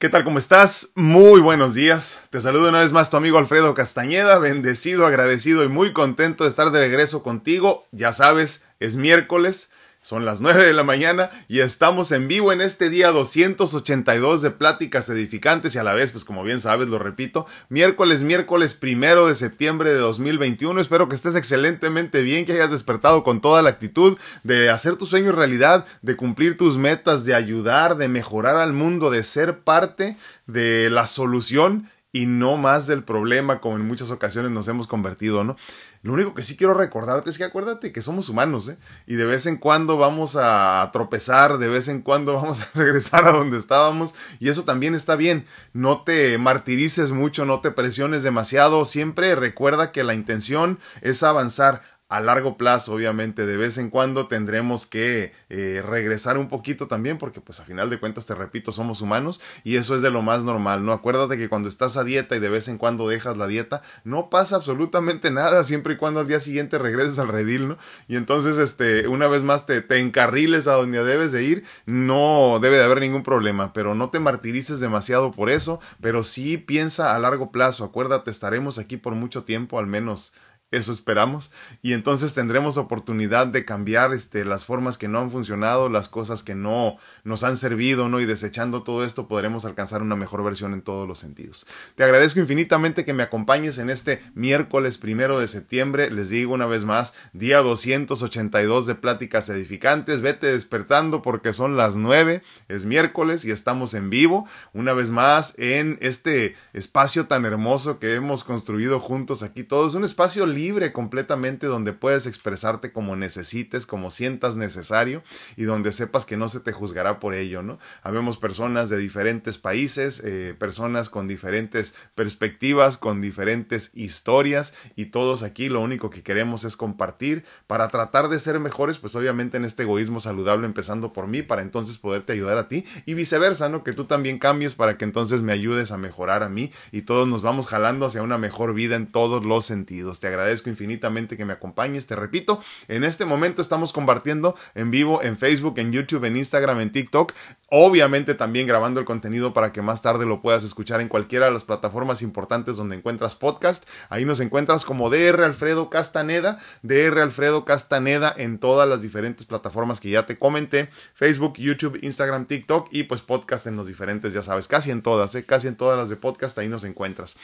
¿Qué tal? ¿Cómo estás? Muy buenos días. Te saludo una vez más tu amigo Alfredo Castañeda, bendecido, agradecido y muy contento de estar de regreso contigo. Ya sabes, es miércoles son las 9 de la mañana y estamos en vivo en este día 282 de pláticas edificantes y a la vez, pues como bien sabes, lo repito, miércoles, miércoles primero de septiembre de 2021. Espero que estés excelentemente bien, que hayas despertado con toda la actitud de hacer tu sueño realidad, de cumplir tus metas, de ayudar, de mejorar al mundo, de ser parte de la solución y no más del problema como en muchas ocasiones nos hemos convertido, ¿no? Lo único que sí quiero recordarte es que acuérdate que somos humanos, ¿eh? Y de vez en cuando vamos a tropezar, de vez en cuando vamos a regresar a donde estábamos y eso también está bien. No te martirices mucho, no te presiones demasiado, siempre recuerda que la intención es avanzar a largo plazo, obviamente, de vez en cuando tendremos que eh, regresar un poquito también, porque pues a final de cuentas, te repito, somos humanos y eso es de lo más normal, ¿no? Acuérdate que cuando estás a dieta y de vez en cuando dejas la dieta, no pasa absolutamente nada, siempre y cuando al día siguiente regreses al redil, ¿no? Y entonces, este, una vez más te, te encarriles a donde debes de ir, no debe de haber ningún problema, pero no te martirices demasiado por eso, pero sí piensa a largo plazo, acuérdate, estaremos aquí por mucho tiempo, al menos eso esperamos. Y entonces tendremos oportunidad de cambiar este, las formas que no han funcionado, las cosas que no nos han servido, ¿no? Y desechando todo esto podremos alcanzar una mejor versión en todos los sentidos. Te agradezco infinitamente que me acompañes en este miércoles primero de septiembre. Les digo una vez más, día 282 de Pláticas Edificantes. Vete despertando porque son las 9, es miércoles y estamos en vivo. Una vez más en este espacio tan hermoso que hemos construido juntos aquí todos. Un espacio completamente donde puedes expresarte como necesites, como sientas necesario y donde sepas que no se te juzgará por ello, ¿no? Habemos personas de diferentes países, eh, personas con diferentes perspectivas, con diferentes historias y todos aquí lo único que queremos es compartir para tratar de ser mejores, pues obviamente en este egoísmo saludable empezando por mí para entonces poderte ayudar a ti y viceversa, ¿no? Que tú también cambies para que entonces me ayudes a mejorar a mí y todos nos vamos jalando hacia una mejor vida en todos los sentidos. Te agradezco agradezco infinitamente que me acompañes. Te repito, en este momento estamos compartiendo en vivo en Facebook, en YouTube, en Instagram, en TikTok. Obviamente también grabando el contenido para que más tarde lo puedas escuchar en cualquiera de las plataformas importantes donde encuentras podcast. Ahí nos encuentras como DR Alfredo Castaneda, DR Alfredo Castaneda en todas las diferentes plataformas que ya te comenté, Facebook, YouTube, Instagram, TikTok y pues podcast en los diferentes, ya sabes, casi en todas, ¿eh? casi en todas las de podcast ahí nos encuentras.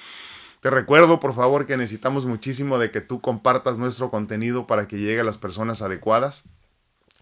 Te recuerdo, por favor, que necesitamos muchísimo de que tú compartas nuestro contenido para que llegue a las personas adecuadas.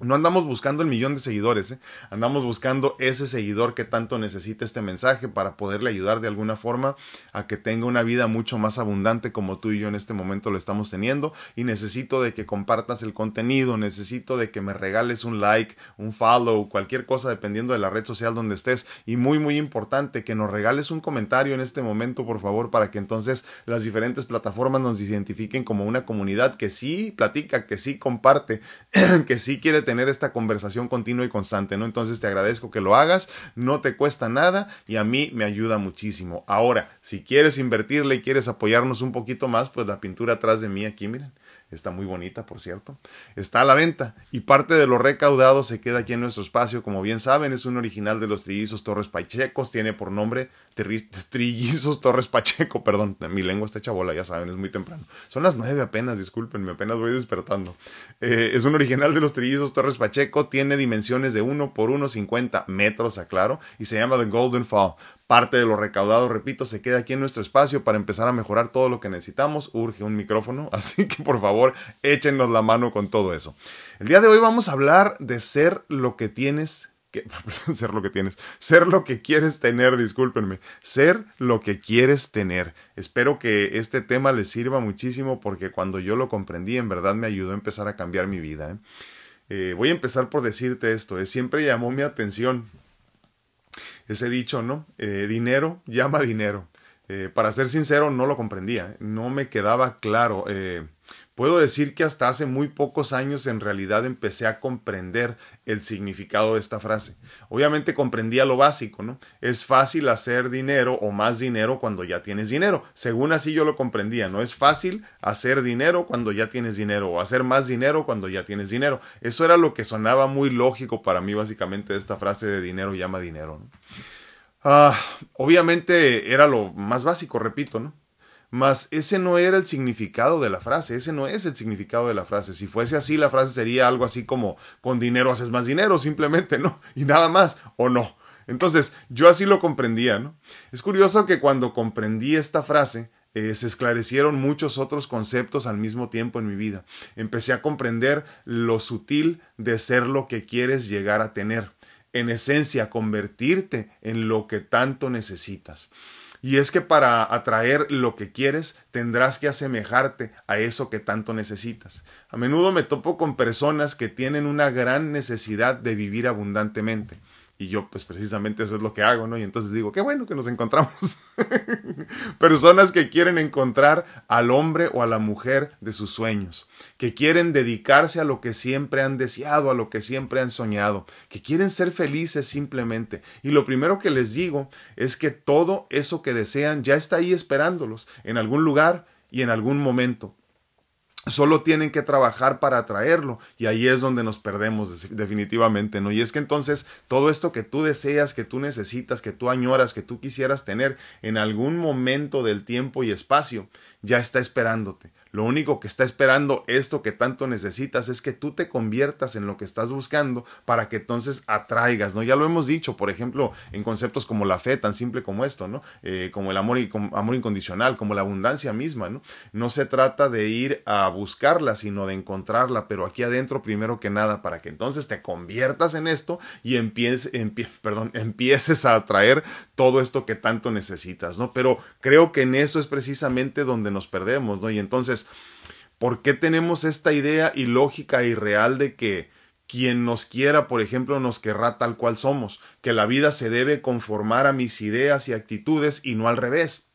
No andamos buscando el millón de seguidores, ¿eh? andamos buscando ese seguidor que tanto necesita este mensaje para poderle ayudar de alguna forma a que tenga una vida mucho más abundante como tú y yo en este momento lo estamos teniendo y necesito de que compartas el contenido, necesito de que me regales un like, un follow, cualquier cosa dependiendo de la red social donde estés y muy muy importante que nos regales un comentario en este momento por favor para que entonces las diferentes plataformas nos identifiquen como una comunidad que sí platica, que sí comparte, que sí quiere tener tener esta conversación continua y constante, ¿no? Entonces te agradezco que lo hagas, no te cuesta nada y a mí me ayuda muchísimo. Ahora, si quieres invertirle y quieres apoyarnos un poquito más, pues la pintura atrás de mí aquí, miren, Está muy bonita, por cierto. Está a la venta y parte de lo recaudado se queda aquí en nuestro espacio. Como bien saben, es un original de los Trillizos Torres Pachecos. Tiene por nombre Trillizos Torres Pacheco. Perdón, mi lengua está hecha bola, ya saben, es muy temprano. Son las nueve apenas, discúlpenme, apenas voy despertando. Eh, es un original de los Trillizos Torres Pacheco. Tiene dimensiones de 1 por 1,50 metros, aclaro, y se llama The Golden Fall. Parte de lo recaudado, repito, se queda aquí en nuestro espacio para empezar a mejorar todo lo que necesitamos. Urge un micrófono, así que por favor échenos la mano con todo eso. El día de hoy vamos a hablar de ser lo que tienes que, ser lo que tienes, ser lo que quieres tener, discúlpenme, ser lo que quieres tener. Espero que este tema les sirva muchísimo porque cuando yo lo comprendí en verdad me ayudó a empezar a cambiar mi vida. ¿eh? Eh, voy a empezar por decirte esto, ¿eh? siempre llamó mi atención ese dicho, ¿no? Eh, dinero llama dinero. Eh, para ser sincero, no lo comprendía, no me quedaba claro. Eh, puedo decir que hasta hace muy pocos años en realidad empecé a comprender el significado de esta frase. Obviamente comprendía lo básico, ¿no? Es fácil hacer dinero o más dinero cuando ya tienes dinero. Según así yo lo comprendía, no es fácil hacer dinero cuando ya tienes dinero o hacer más dinero cuando ya tienes dinero. Eso era lo que sonaba muy lógico para mí básicamente de esta frase de dinero llama dinero. ¿no? Ah, obviamente era lo más básico, repito, ¿no? Mas ese no era el significado de la frase, ese no es el significado de la frase. Si fuese así, la frase sería algo así como con dinero haces más dinero, simplemente, ¿no? Y nada más, o no. Entonces, yo así lo comprendía, ¿no? Es curioso que cuando comprendí esta frase, eh, se esclarecieron muchos otros conceptos al mismo tiempo en mi vida. Empecé a comprender lo sutil de ser lo que quieres llegar a tener. En esencia, convertirte en lo que tanto necesitas. Y es que para atraer lo que quieres tendrás que asemejarte a eso que tanto necesitas. A menudo me topo con personas que tienen una gran necesidad de vivir abundantemente y yo, pues precisamente eso es lo que hago, ¿no? Y entonces digo, qué bueno que nos encontramos. Personas que quieren encontrar al hombre o a la mujer de sus sueños, que quieren dedicarse a lo que siempre han deseado, a lo que siempre han soñado, que quieren ser felices simplemente. Y lo primero que les digo es que todo eso que desean ya está ahí esperándolos, en algún lugar y en algún momento. Solo tienen que trabajar para atraerlo y ahí es donde nos perdemos definitivamente, ¿no? Y es que entonces todo esto que tú deseas, que tú necesitas, que tú añoras, que tú quisieras tener en algún momento del tiempo y espacio, ya está esperándote. Lo único que está esperando esto que tanto necesitas es que tú te conviertas en lo que estás buscando para que entonces atraigas, ¿no? Ya lo hemos dicho, por ejemplo, en conceptos como la fe, tan simple como esto, ¿no? Eh, como el amor, y, amor incondicional, como la abundancia misma, ¿no? No se trata de ir a buscarla, sino de encontrarla, pero aquí adentro primero que nada, para que entonces te conviertas en esto y empieces, perdón, empieces a atraer todo esto que tanto necesitas, ¿no? Pero creo que en eso es precisamente donde nos perdemos, ¿no? Y entonces, ¿por qué tenemos esta idea ilógica y real de que quien nos quiera, por ejemplo, nos querrá tal cual somos, que la vida se debe conformar a mis ideas y actitudes y no al revés?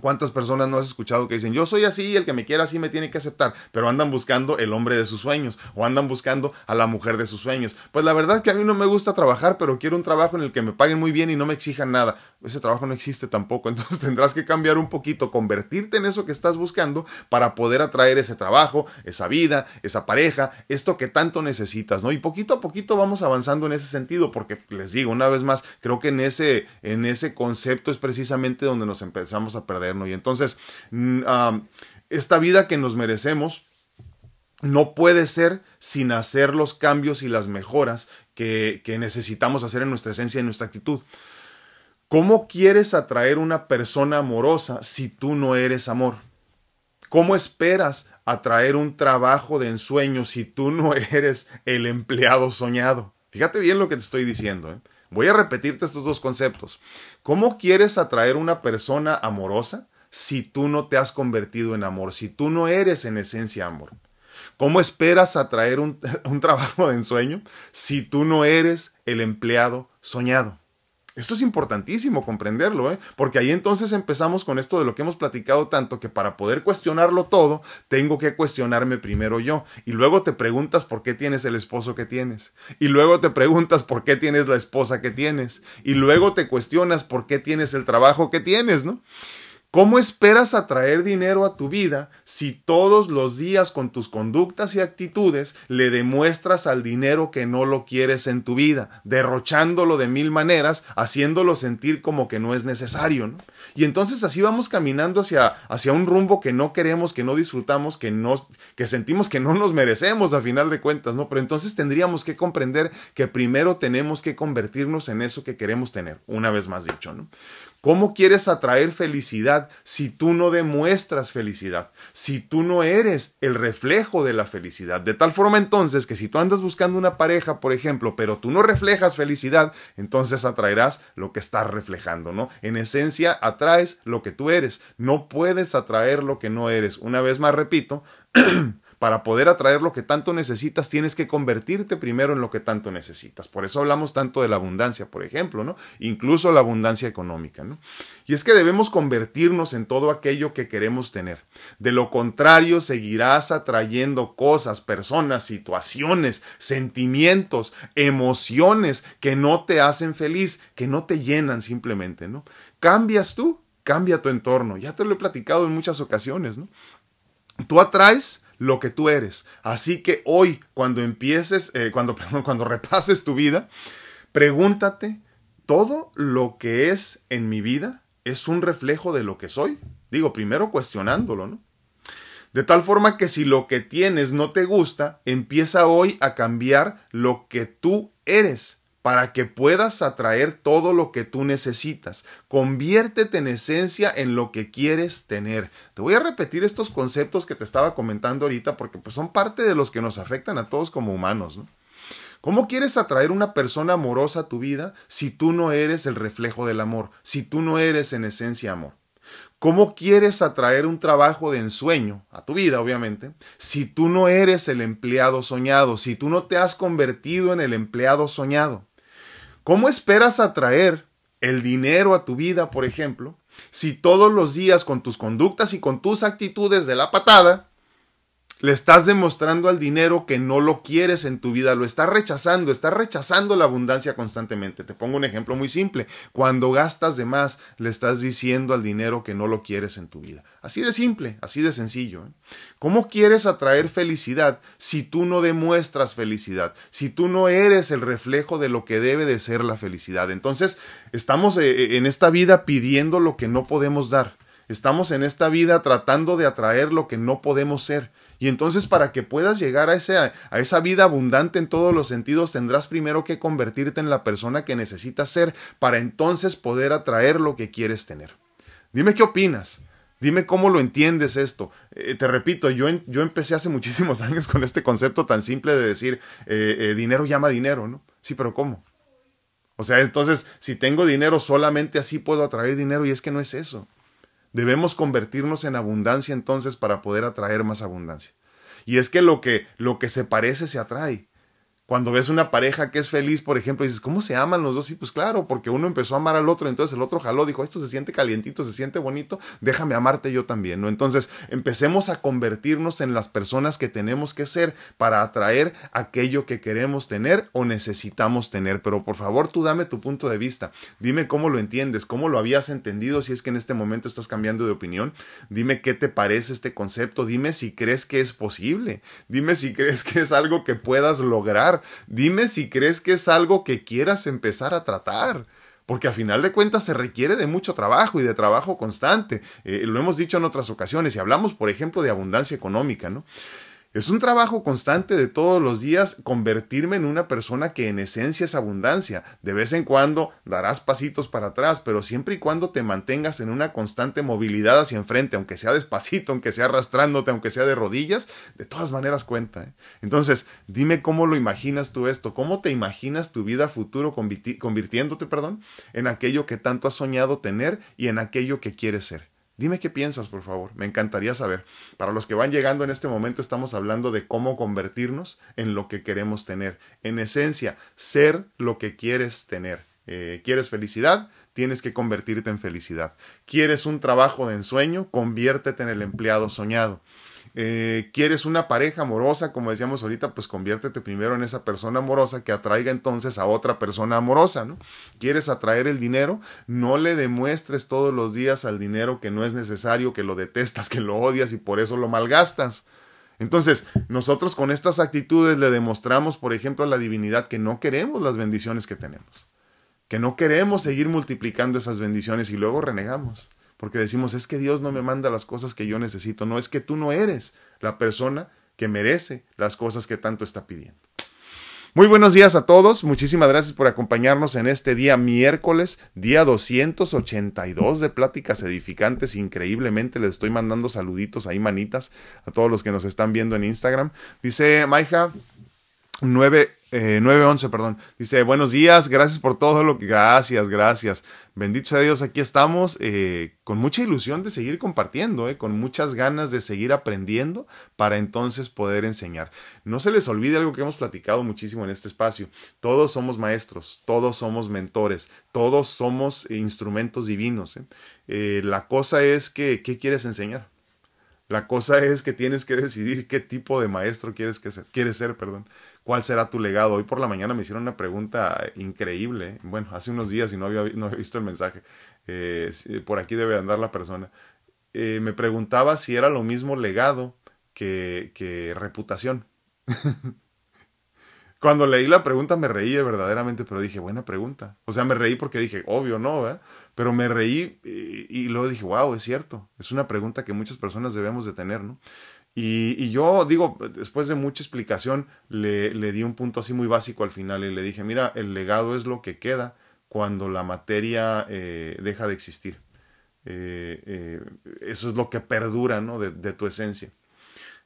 ¿Cuántas personas no has escuchado que dicen, yo soy así, el que me quiera así me tiene que aceptar, pero andan buscando el hombre de sus sueños o andan buscando a la mujer de sus sueños? Pues la verdad es que a mí no me gusta trabajar, pero quiero un trabajo en el que me paguen muy bien y no me exijan nada. Ese trabajo no existe tampoco, entonces tendrás que cambiar un poquito, convertirte en eso que estás buscando para poder atraer ese trabajo, esa vida, esa pareja, esto que tanto necesitas, ¿no? Y poquito a poquito vamos avanzando en ese sentido, porque les digo, una vez más, creo que en ese, en ese concepto es precisamente donde nos empezamos a perder y entonces, mm, esta vida que nos merecemos no puede ser sin hacer los cambios y las mejoras que, necesitamos hacer en nuestra esencia y en nuestra actitud. ¿Cómo quieres atraer una persona amorosa si tú no eres amor? ¿Cómo esperas atraer un trabajo de ensueño si tú no eres el empleado soñado? Fíjate bien lo que te estoy diciendo. ¿eh? Voy a repetirte estos dos conceptos. ¿Cómo quieres atraer una persona amorosa si tú no te has convertido en amor, si tú no eres en esencia amor? ¿Cómo esperas atraer un, un trabajo de ensueño si tú no eres el empleado soñado? Esto es importantísimo comprenderlo, ¿eh? porque ahí entonces empezamos con esto de lo que hemos platicado tanto que para poder cuestionarlo todo, tengo que cuestionarme primero yo. Y luego te preguntas por qué tienes el esposo que tienes. Y luego te preguntas por qué tienes la esposa que tienes. Y luego te cuestionas por qué tienes el trabajo que tienes, ¿no? ¿Cómo esperas atraer dinero a tu vida si todos los días con tus conductas y actitudes le demuestras al dinero que no lo quieres en tu vida, derrochándolo de mil maneras, haciéndolo sentir como que no es necesario? Y entonces así vamos caminando hacia, hacia un rumbo que no queremos, que no disfrutamos, que, nos, que sentimos que no nos merecemos a final de cuentas, ¿no? Pero entonces tendríamos que comprender que primero tenemos que convertirnos en eso que queremos tener, una vez más dicho, ¿no? ¿Cómo quieres atraer felicidad si tú no demuestras felicidad? Si tú no eres el reflejo de la felicidad. De tal forma entonces que si tú andas buscando una pareja, por ejemplo, pero tú no reflejas felicidad, entonces atraerás lo que estás reflejando, ¿no? En esencia, atraes lo que tú eres. No puedes atraer lo que no eres. Una vez más repito, para poder atraer lo que tanto necesitas, tienes que convertirte primero en lo que tanto necesitas. Por eso hablamos tanto de la abundancia, por ejemplo, ¿no? Incluso la abundancia económica, ¿no? Y es que debemos convertirnos en todo aquello que queremos tener. De lo contrario, seguirás atrayendo cosas, personas, situaciones, sentimientos, emociones que no te hacen feliz, que no te llenan simplemente, ¿no? Cambias tú, cambia tu entorno. Ya te lo he platicado en muchas ocasiones, ¿no? Tú atraes lo que tú eres. Así que hoy, cuando empieces, eh, cuando, cuando repases tu vida, pregúntate todo lo que es en mi vida es un reflejo de lo que soy. Digo, primero cuestionándolo, ¿no? De tal forma que si lo que tienes no te gusta, empieza hoy a cambiar lo que tú eres para que puedas atraer todo lo que tú necesitas. Conviértete en esencia en lo que quieres tener. Te voy a repetir estos conceptos que te estaba comentando ahorita porque pues, son parte de los que nos afectan a todos como humanos. ¿no? ¿Cómo quieres atraer una persona amorosa a tu vida si tú no eres el reflejo del amor, si tú no eres en esencia amor? ¿Cómo quieres atraer un trabajo de ensueño a tu vida, obviamente, si tú no eres el empleado soñado, si tú no te has convertido en el empleado soñado? ¿Cómo esperas atraer el dinero a tu vida, por ejemplo, si todos los días con tus conductas y con tus actitudes de la patada, le estás demostrando al dinero que no lo quieres en tu vida, lo estás rechazando, estás rechazando la abundancia constantemente. Te pongo un ejemplo muy simple. Cuando gastas de más, le estás diciendo al dinero que no lo quieres en tu vida. Así de simple, así de sencillo. ¿eh? ¿Cómo quieres atraer felicidad si tú no demuestras felicidad? Si tú no eres el reflejo de lo que debe de ser la felicidad. Entonces, estamos eh, eh, en esta vida pidiendo lo que no podemos dar. Estamos en esta vida tratando de atraer lo que no podemos ser. Y entonces para que puedas llegar a, ese, a esa vida abundante en todos los sentidos, tendrás primero que convertirte en la persona que necesitas ser para entonces poder atraer lo que quieres tener. Dime qué opinas. Dime cómo lo entiendes esto. Eh, te repito, yo, yo empecé hace muchísimos años con este concepto tan simple de decir eh, eh, dinero llama dinero, ¿no? Sí, pero ¿cómo? O sea, entonces, si tengo dinero, solamente así puedo atraer dinero y es que no es eso. Debemos convertirnos en abundancia entonces para poder atraer más abundancia. Y es que lo que, lo que se parece se atrae. Cuando ves una pareja que es feliz, por ejemplo, dices, ¿cómo se aman los dos? Y pues claro, porque uno empezó a amar al otro, entonces el otro jaló, dijo, esto se siente calientito, se siente bonito, déjame amarte yo también, ¿no? Entonces empecemos a convertirnos en las personas que tenemos que ser para atraer aquello que queremos tener o necesitamos tener. Pero por favor, tú dame tu punto de vista, dime cómo lo entiendes, cómo lo habías entendido, si es que en este momento estás cambiando de opinión, dime qué te parece este concepto, dime si crees que es posible, dime si crees que es algo que puedas lograr Dime si crees que es algo que quieras empezar a tratar porque a final de cuentas se requiere de mucho trabajo y de trabajo constante. Eh, lo hemos dicho en otras ocasiones y hablamos, por ejemplo, de abundancia económica, ¿no? Es un trabajo constante de todos los días convertirme en una persona que en esencia es abundancia. De vez en cuando darás pasitos para atrás, pero siempre y cuando te mantengas en una constante movilidad hacia enfrente, aunque sea despacito, aunque sea arrastrándote, aunque sea de rodillas, de todas maneras cuenta. ¿eh? Entonces, dime cómo lo imaginas tú esto, cómo te imaginas tu vida futuro convirtiéndote, perdón, en aquello que tanto has soñado tener y en aquello que quieres ser. Dime qué piensas, por favor. Me encantaría saber. Para los que van llegando en este momento, estamos hablando de cómo convertirnos en lo que queremos tener. En esencia, ser lo que quieres tener. Eh, ¿Quieres felicidad? Tienes que convertirte en felicidad. ¿Quieres un trabajo de ensueño? Conviértete en el empleado soñado. Eh, quieres una pareja amorosa, como decíamos ahorita, pues conviértete primero en esa persona amorosa que atraiga entonces a otra persona amorosa, ¿no? Quieres atraer el dinero, no le demuestres todos los días al dinero que no es necesario, que lo detestas, que lo odias y por eso lo malgastas. Entonces, nosotros con estas actitudes le demostramos, por ejemplo, a la divinidad que no queremos las bendiciones que tenemos, que no queremos seguir multiplicando esas bendiciones y luego renegamos porque decimos, es que Dios no me manda las cosas que yo necesito, no es que tú no eres la persona que merece las cosas que tanto está pidiendo. Muy buenos días a todos, muchísimas gracias por acompañarnos en este día miércoles, día 282 de Pláticas Edificantes, increíblemente les estoy mandando saluditos ahí manitas a todos los que nos están viendo en Instagram. Dice Maija, 9, 911, eh, perdón. Dice, buenos días, gracias por todo lo que... Gracias, gracias. Bendito sea Dios, aquí estamos eh, con mucha ilusión de seguir compartiendo, eh, con muchas ganas de seguir aprendiendo para entonces poder enseñar. No se les olvide algo que hemos platicado muchísimo en este espacio. Todos somos maestros, todos somos mentores, todos somos instrumentos divinos. la cosa es que, ¿qué quieres enseñar? La cosa es que tienes que decidir qué tipo de maestro quieres, que quieres ser, perdón. ¿Cuál será tu legado? Hoy por la mañana me hicieron una pregunta increíble. Bueno, hace unos días y no había, no había visto el mensaje. Eh, por aquí debe andar la persona. Eh, me preguntaba si era lo mismo legado que, reputación. Cuando leí la pregunta me reí verdaderamente, pero dije, buena pregunta. O sea, me reí porque dije, obvio, no, ¿eh? Pero me reí y, luego dije, wow, es cierto. Es una pregunta que muchas personas debemos de tener, ¿no? Y, yo digo, después de mucha explicación, le, le, di un punto así muy básico al final y le dije, mira, el legado es lo que queda cuando la materia eh, deja de existir. Eh, eh, eso es lo que perdura ¿no? de, tu esencia.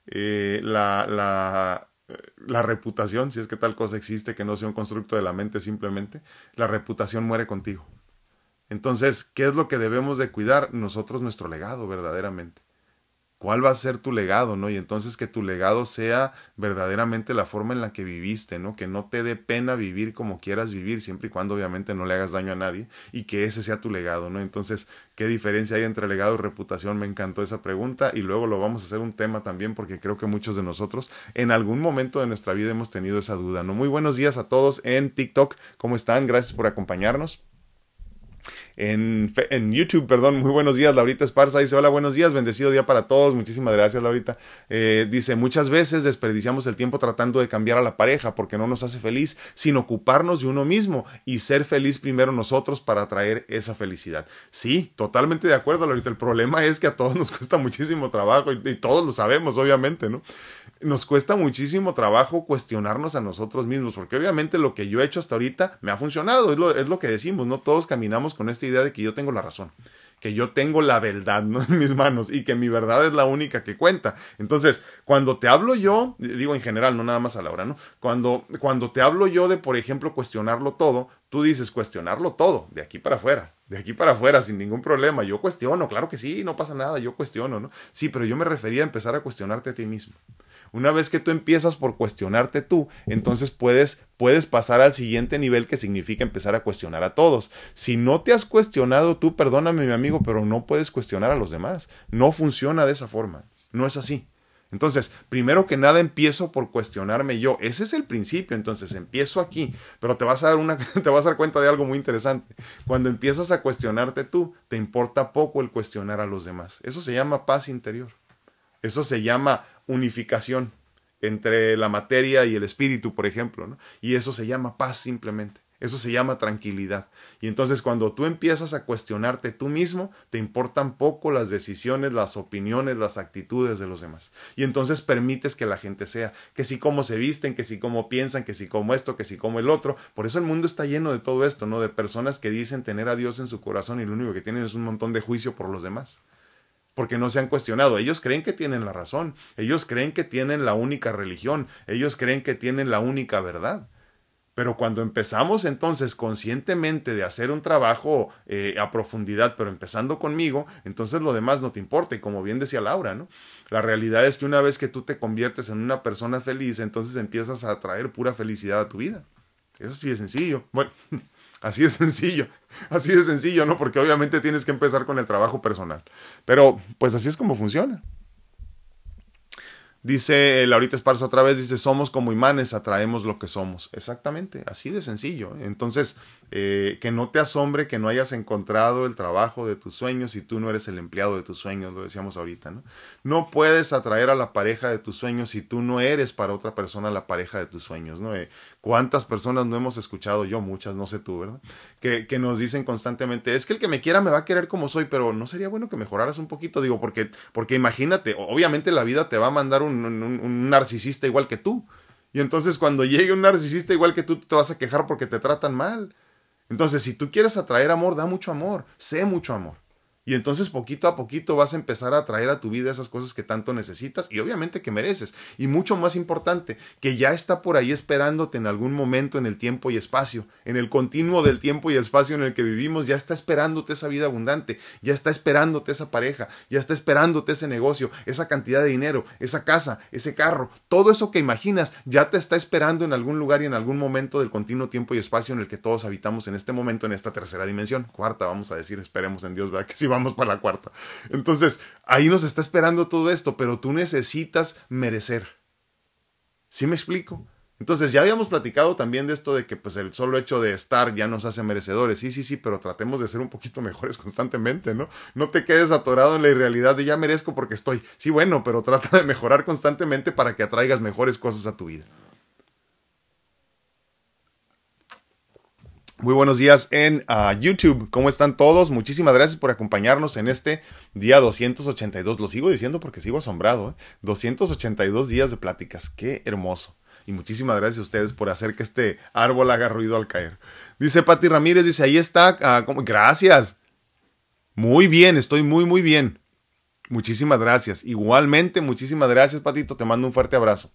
la, la, la reputación, si es que tal cosa existe, que no sea un constructo de la mente simplemente, la reputación muere contigo. Entonces, ¿qué es lo que debemos de cuidar? Nosotros nuestro legado verdaderamente cuál va a ser tu legado, ¿no? Y entonces que tu legado sea verdaderamente la forma en la que viviste, ¿no? Que no te dé pena vivir como quieras vivir, siempre y cuando obviamente no le hagas daño a nadie y que ese sea tu legado, ¿no? Entonces, ¿qué diferencia hay entre legado y reputación? Me encantó esa pregunta y luego lo vamos a hacer un tema también porque creo que muchos de nosotros en algún momento de nuestra vida hemos tenido esa duda, ¿no? Muy buenos días a todos en TikTok, ¿cómo están? Gracias por acompañarnos en, YouTube, perdón. Muy buenos días, Laurita Esparza. Dice, hola, buenos días, bendecido día para todos. Muchísimas gracias, Laurita. Eh, dice, muchas veces desperdiciamos el tiempo tratando de cambiar a la pareja porque no nos hace feliz, sin ocuparnos de uno mismo y ser feliz primero nosotros para traer esa felicidad. Sí, totalmente de acuerdo, Laurita. El problema es que a todos nos cuesta muchísimo trabajo y, todos lo sabemos, obviamente, ¿no? nos cuesta muchísimo trabajo cuestionarnos a nosotros mismos, porque obviamente lo que yo he hecho hasta ahorita me ha funcionado, es lo, que decimos, ¿no? Todos caminamos con esta idea de que yo tengo la razón, que yo tengo la verdad en mis manos y que mi verdad es la única que cuenta. Entonces, cuando te hablo yo, digo en general, no nada más a la hora, ¿no? Cuando, cuando te hablo yo de, por ejemplo, cuestionarlo todo, tú dices cuestionarlo todo, de aquí para afuera, de aquí para afuera, sin ningún problema. Yo cuestiono, claro que sí, no pasa nada, yo cuestiono, ¿no? Sí, pero yo me refería a empezar a cuestionarte a ti mismo. Una vez que tú empiezas por cuestionarte tú, entonces puedes, puedes pasar al siguiente nivel que significa empezar a cuestionar a todos. Si no te has cuestionado tú, perdóname mi amigo, pero no puedes cuestionar a los demás. No funciona de esa forma. No es así. Entonces, primero que nada empiezo por cuestionarme yo. Ese es el principio. Entonces, empiezo aquí, pero te vas a dar una te vas a dar cuenta de algo muy interesante. Cuando empiezas a cuestionarte tú, te importa poco el cuestionar a los demás. Eso se llama paz interior. Eso se llama unificación entre la materia y el espíritu, por ejemplo. Y eso se llama paz simplemente. Eso se llama tranquilidad. Y entonces cuando tú empiezas a cuestionarte tú mismo, te importan poco las decisiones, las opiniones, las actitudes de los demás. Y entonces permites que la gente sea, que si cómo se visten, que si cómo piensan, que si como esto, que si como el otro. Por eso el mundo está lleno de todo esto, ¿no? De personas que dicen tener a Dios en su corazón y lo único que tienen es un montón de juicio por los demás porque no se han cuestionado. Ellos creen que tienen la razón, ellos creen que tienen la única religión, ellos creen que tienen la única verdad. Pero cuando empezamos entonces conscientemente de hacer un trabajo eh, a profundidad, pero empezando conmigo, entonces lo demás no te importa. Y como bien decía Laura, ¿no? La realidad es que una vez que tú te conviertes en una persona feliz, entonces empiezas a traer pura felicidad a tu vida. Eso sí es sencillo. Bueno, Así de sencillo, así de sencillo, ¿no? Porque obviamente tienes que empezar con el trabajo personal. Pero pues así es como funciona. Dice Laurita Esparza otra vez, dice, somos como imanes, atraemos lo que somos. Exactamente, así de sencillo. Entonces, eh, que no te asombre que no hayas encontrado el trabajo de tus sueños si tú no eres el empleado de tus sueños, lo decíamos ahorita, ¿no? No puedes atraer a la pareja de tus sueños si tú no eres para otra persona la pareja de tus sueños, ¿no? Eh, ¿Cuántas personas no hemos escuchado? Yo muchas, no sé tú, ¿verdad? Que, que nos dicen constantemente, es que el que me quiera me va a querer como soy, pero ¿no sería bueno que mejoraras un poquito? Digo, porque, porque imagínate, obviamente la vida te va a mandar un un, narcisista igual que tú. Y entonces cuando llegue un narcisista igual que tú, te vas a quejar porque te tratan mal. Entonces, si tú quieres atraer amor, da mucho amor, sé mucho amor. Y entonces poquito a poquito vas a empezar a traer a tu vida esas cosas que tanto necesitas y obviamente que mereces. Y mucho más importante, que ya está por ahí esperándote en algún momento en el tiempo y espacio, en el continuo del tiempo y el espacio en el que vivimos, ya está esperándote esa vida abundante, ya está esperándote esa pareja, ya está esperándote ese negocio, esa cantidad de dinero, esa casa, ese carro, todo eso que imaginas ya te está esperando en algún lugar y en algún momento del continuo tiempo y espacio en el que todos habitamos en este momento, en esta tercera dimensión, cuarta, vamos a decir, esperemos en Dios, ¿verdad? Que si va vamos para la cuarta. Entonces, ahí nos está esperando todo esto, pero tú necesitas merecer. ¿Sí me explico? Entonces, ya habíamos platicado también de esto de que pues el solo hecho de estar ya nos hace merecedores. Sí, sí, sí, pero tratemos de ser un poquito mejores constantemente, ¿no? No te quedes atorado en la irrealidad de ya merezco porque estoy. Sí, bueno, pero trata de mejorar constantemente para que atraigas mejores cosas a tu vida. Muy buenos días en uh, YouTube. ¿Cómo están todos? Muchísimas gracias por acompañarnos en este día 282. Lo sigo diciendo porque sigo asombrado. ¿eh? 282 días de pláticas. Qué hermoso. Y muchísimas gracias a ustedes por hacer que este árbol haga ruido al caer. Dice Pati Ramírez, dice, ahí está. Uh, gracias. Muy bien, estoy muy, muy bien. Muchísimas gracias. Igualmente, muchísimas gracias, Patito. Te mando un fuerte abrazo.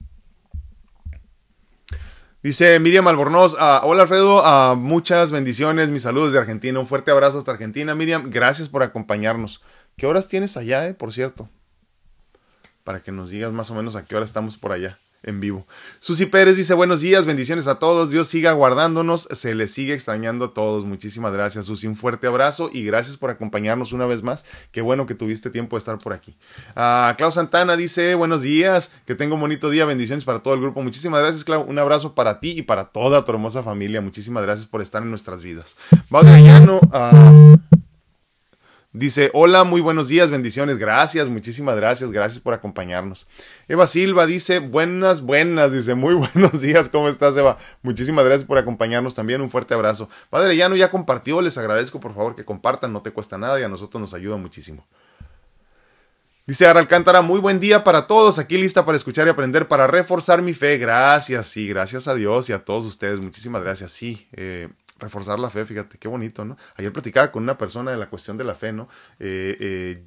Dice Miriam Albornoz, uh, hola Alfredo, uh, muchas bendiciones, mis saludos de Argentina, un fuerte abrazo hasta Argentina. Miriam, gracias por acompañarnos. ¿Qué horas tienes allá, eh, por cierto? Para que nos digas más o menos a qué hora estamos por allá en vivo. Susi Pérez dice buenos días, bendiciones a todos, Dios siga guardándonos, se les sigue extrañando a todos. Muchísimas gracias Susi, un fuerte abrazo y gracias por acompañarnos una vez más. Qué bueno que tuviste tiempo de estar por aquí. Uh, Clau Santana dice buenos días, que tengo un bonito día, bendiciones para todo el grupo. Muchísimas gracias Clau, un abrazo para ti y para toda tu hermosa familia. Muchísimas gracias por estar en nuestras vidas. Baudrillano, uh, Dice, hola, muy buenos días, bendiciones, gracias, muchísimas gracias, gracias por acompañarnos. Eva Silva dice, buenas, buenas, dice, muy buenos días, ¿cómo estás, Eva? Muchísimas gracias por acompañarnos también, un fuerte abrazo. Padre Llano ya compartió, les agradezco por favor que compartan, no te cuesta nada y a nosotros nos ayuda muchísimo. Dice Ara Alcántara, muy buen día para todos, aquí lista para escuchar y aprender, para reforzar mi fe. Gracias, sí, gracias a Dios y a todos ustedes, muchísimas gracias. Sí, eh, reforzar la fe, fíjate, qué bonito, ¿no? Ayer platicaba con una persona de la cuestión de la fe, ¿no? Eh, eh,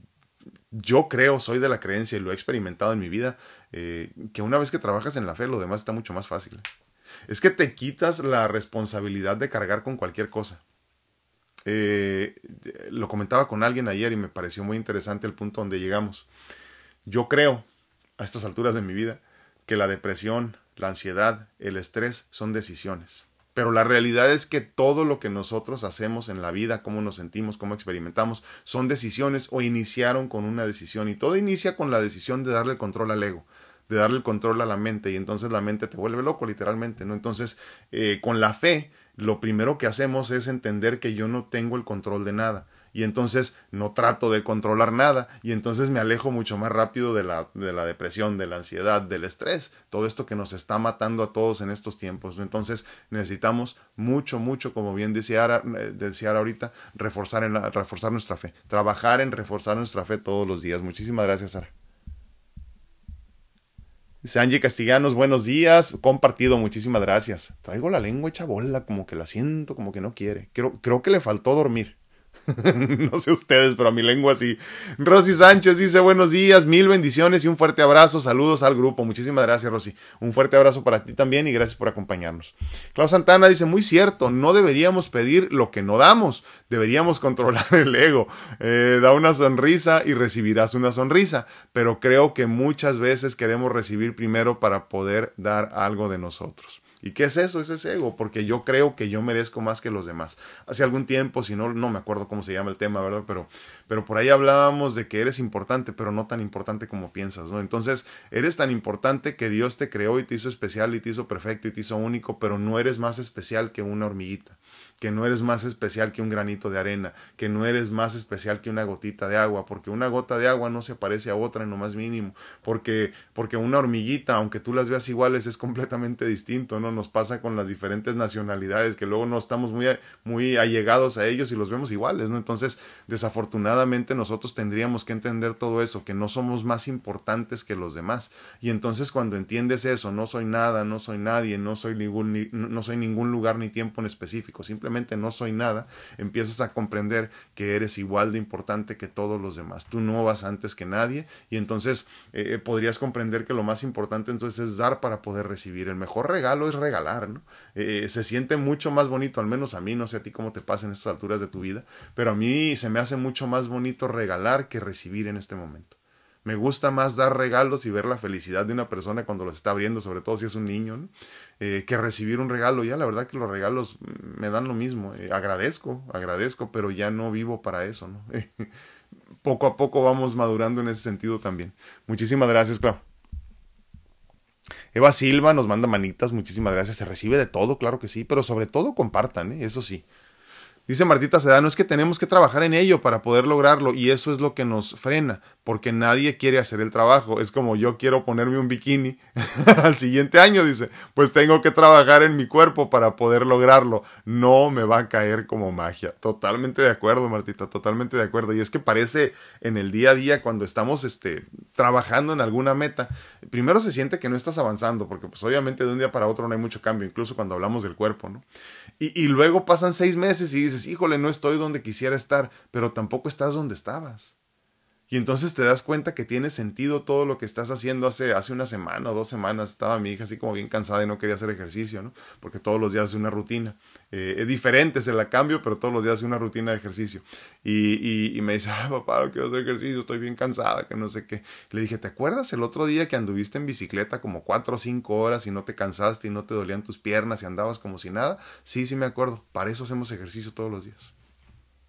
yo creo, soy de la creencia y lo he experimentado en mi vida, eh, que una vez que trabajas en la fe, lo demás está mucho más fácil. Es que te quitas la responsabilidad de cargar con cualquier cosa. lo comentaba con alguien ayer y me pareció muy interesante el punto donde llegamos. Yo creo, a estas alturas de mi vida, que la depresión, la ansiedad, el estrés son decisiones. Pero la realidad es que todo lo que nosotros hacemos en la vida, cómo nos sentimos, cómo experimentamos, son decisiones o iniciaron con una decisión. Y todo inicia con la decisión de darle el control al ego, de darle el control a la mente. Y entonces la mente te vuelve loco, literalmente. ¿no? Entonces, eh, con la fe, lo primero que hacemos es entender que yo no tengo el control de nada y entonces no trato de controlar nada y entonces me alejo mucho más rápido de la, de la depresión, de la ansiedad, del estrés, todo esto que nos está matando a todos en estos tiempos. Entonces necesitamos mucho, mucho, como bien decía, Ara, eh, decía ahorita, reforzar, en la, reforzar nuestra fe, trabajar en reforzar nuestra fe todos los días. Muchísimas gracias, Sara. Dice Angie Castillanos, buenos días, compartido, muchísimas gracias. Traigo la lengua hecha bola, como que la siento, como que no quiere. Creo, creo que le faltó dormir. no sé ustedes, pero a mi lengua sí. Rosy Sánchez dice buenos días, mil bendiciones y un fuerte abrazo. Saludos al grupo. Muchísimas gracias, Rosy. Un fuerte abrazo para ti también y gracias por acompañarnos. Klaus Santana dice, muy cierto, no deberíamos pedir lo que no damos, deberíamos controlar el ego. Eh, da una sonrisa y recibirás una sonrisa, pero creo que muchas veces queremos recibir primero para poder dar algo de nosotros. ¿Y qué es eso? Eso es ego, porque yo creo que yo merezco más que los demás. Hace algún tiempo, si no, no me acuerdo cómo se llama el tema, ¿verdad? Pero, pero por ahí hablábamos de que eres importante, pero no tan importante como piensas, ¿no? Entonces, eres tan importante que Dios te creó y te hizo especial y te hizo perfecto y te hizo único, pero no eres más especial que una hormiguita que no eres más especial que un granito de arena, que no eres más especial que una gotita de agua, porque una gota de agua no se parece a otra en lo más mínimo, porque, porque una hormiguita, aunque tú las veas iguales, es completamente distinto, ¿no? Nos pasa con las diferentes nacionalidades, que luego no estamos muy, muy allegados a ellos y los vemos iguales, ¿no? Entonces, desafortunadamente nosotros tendríamos que entender todo eso, que no somos más importantes que los demás. Y entonces cuando entiendes eso, no soy nada, no soy nadie, no soy ningún, no soy ningún lugar ni tiempo en específico, simplemente no soy nada, empiezas a comprender que eres igual de importante que todos los demás. Tú no vas antes que nadie y entonces eh, eh, podrías comprender que lo más importante entonces es dar para poder recibir. El mejor regalo es regalar, ¿no? Eh, se siente mucho más bonito, al menos a mí, no sé a ti cómo te pasa en estas alturas de tu vida, pero a mí se me hace mucho más bonito regalar que recibir en este momento. Me gusta más dar regalos y ver la felicidad de una persona cuando los está abriendo, sobre todo si es un niño, eh, que recibir un regalo. Ya la verdad que los regalos me dan lo mismo. Eh, agradezco, agradezco, pero ya no vivo para eso. ¿no? poco a poco vamos madurando en ese sentido también. Muchísimas gracias, claro. Eva Silva nos manda manitas, muchísimas gracias. Se recibe de todo, claro que sí, pero sobre todo compartan, ¿eh? eso sí. Dice Martita Sedano, es que tenemos que trabajar en ello para poder lograrlo y eso es lo que nos frena. Porque nadie quiere hacer el trabajo. Es como yo quiero ponerme un bikini al siguiente año, dice, pues tengo que trabajar en mi cuerpo para poder lograrlo. No me va a caer como magia. Totalmente de acuerdo, Martita, totalmente de acuerdo. Y es que parece en el día a día cuando estamos este, trabajando en alguna meta, primero se siente que no estás avanzando, porque pues obviamente de un día para otro no hay mucho cambio, incluso cuando hablamos del cuerpo, ¿no? Y, y luego pasan seis meses y dices, híjole, no estoy donde quisiera estar, pero tampoco estás donde estabas. Y entonces te das cuenta que tiene sentido todo lo que estás haciendo. Hace, hace una semana o dos semanas estaba mi hija así como bien cansada y no quería hacer ejercicio, ¿no? Porque todos los días hace una rutina. Eh, es diferente, se la cambio, pero todos los días hace una rutina de ejercicio. Y, y, me dice, ah, papá, no quiero hacer ejercicio, estoy bien cansada, que no sé qué. Le dije, ¿te acuerdas el otro día que anduviste en bicicleta como cuatro o cinco horas y no te cansaste y no te dolían tus piernas y andabas como si nada? Sí, sí me acuerdo. Para eso hacemos ejercicio todos los días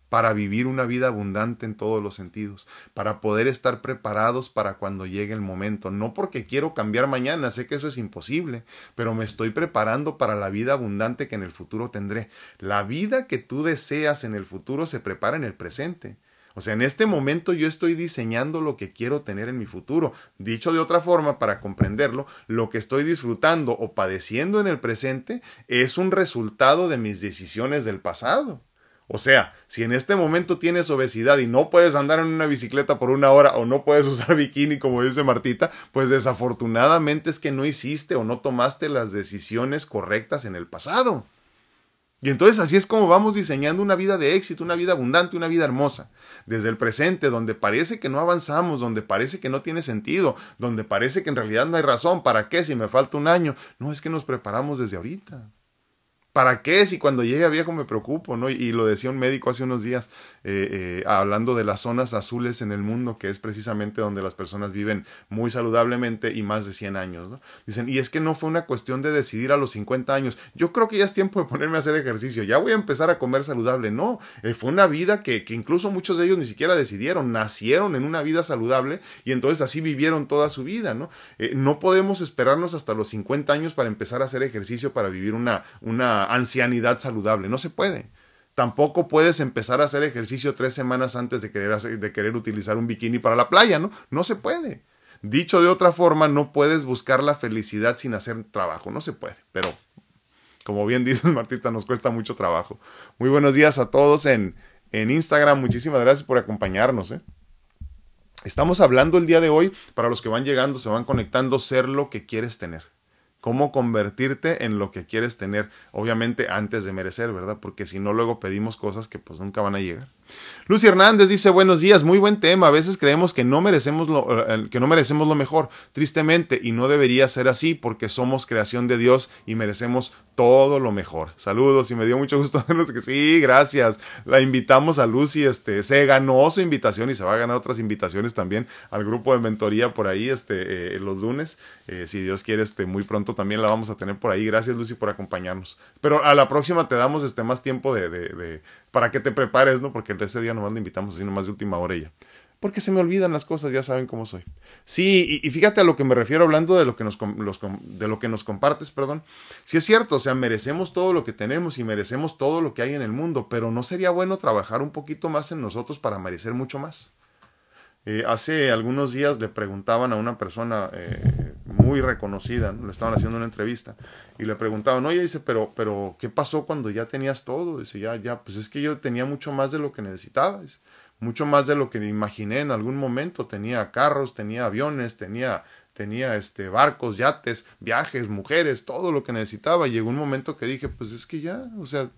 para vivir una vida abundante en todos los sentidos, para poder estar preparados para cuando llegue el momento. No porque quiero cambiar mañana, sé que eso es imposible, pero me estoy preparando para la vida abundante que en el futuro tendré. La vida que tú deseas en el futuro se prepara en el presente. O sea, en este momento yo estoy diseñando lo que quiero tener en mi futuro. Dicho de otra forma, para comprenderlo, lo que estoy disfrutando o padeciendo en el presente es un resultado de mis decisiones del pasado. O sea, si en este momento tienes obesidad y no puedes andar en una bicicleta por una hora o no puedes usar bikini como dice Martita, pues desafortunadamente es que no hiciste o no tomaste las decisiones correctas en el pasado. Y entonces así es como vamos diseñando una vida de éxito, una vida abundante, una vida hermosa. Desde el presente, donde parece que no avanzamos, donde parece que no tiene sentido, donde parece que en realidad no hay razón, ¿para qué si me falta un año? No es que nos preparamos desde ahorita. ¿Para qué? Si cuando llegue a viejo me preocupo, ¿no? Y, lo decía un médico hace unos días, eh, eh, hablando de las zonas azules en el mundo, que es precisamente donde las personas viven muy saludablemente y más de 100 años, ¿no? Dicen, y es que no fue una cuestión de decidir a los 50 años, yo creo que ya es tiempo de ponerme a hacer ejercicio, ya voy a empezar a comer saludable, no, eh, fue una vida que, que incluso muchos de ellos ni siquiera decidieron, nacieron en una vida saludable y entonces así vivieron toda su vida, ¿no? no podemos esperarnos hasta los 50 años para empezar a hacer ejercicio, para vivir una, una ancianidad saludable. No se puede. Tampoco puedes empezar a hacer ejercicio tres semanas antes de querer, utilizar un bikini para la playa, ¿no? No se puede. Dicho de otra forma, no puedes buscar la felicidad sin hacer trabajo. No se puede. Pero, como bien dices, Martita, nos cuesta mucho trabajo. Muy buenos días a todos en, en Instagram. Muchísimas gracias por acompañarnos. ¿eh? Estamos hablando el día de hoy, para los que van llegando, se van conectando, ser lo que quieres tener cómo convertirte en lo que quieres tener, obviamente antes de merecer, ¿verdad? Porque si no, luego pedimos cosas que pues nunca van a llegar. Lucy Hernández dice, buenos días, muy buen tema. A veces creemos que no merecemos lo, eh, que no merecemos lo mejor, tristemente, y no debería ser así porque somos creación de Dios y merecemos todo lo mejor. Saludos y me dio mucho gusto verlos que sí, gracias. La invitamos a Lucy, este, se ganó su invitación y se va a ganar otras invitaciones también al grupo de mentoría por ahí, este, eh, los lunes. Eh, si Dios quiere, este, muy pronto también la vamos a tener por ahí. Gracias Lucy por acompañarnos. Pero a la próxima te damos este más tiempo de, para que te prepares, ¿no? Porque ese día nomás le invitamos así nomás de última hora. Porque se me olvidan las cosas, ya saben cómo soy. Sí, y, fíjate a lo que me refiero hablando de lo que nos, de lo que nos compartes, perdón. Sí es cierto, o sea, merecemos todo lo que tenemos y merecemos todo lo que hay en el mundo, pero ¿no sería bueno trabajar un poquito más en nosotros para merecer mucho más? Eh, hace algunos días le preguntaban a una persona eh, muy reconocida, le estaban haciendo una entrevista, y le preguntaban, oye, dice, pero, pero, ¿qué pasó cuando ya tenías todo? Dice, ya, ya, pues es que yo tenía mucho más de lo que necesitaba, mucho más de lo que imaginé en algún momento, tenía carros, tenía aviones, tenía, tenía este, barcos, yates, viajes, mujeres, todo lo que necesitaba, y llegó un momento que dije, pues es que ya, o sea,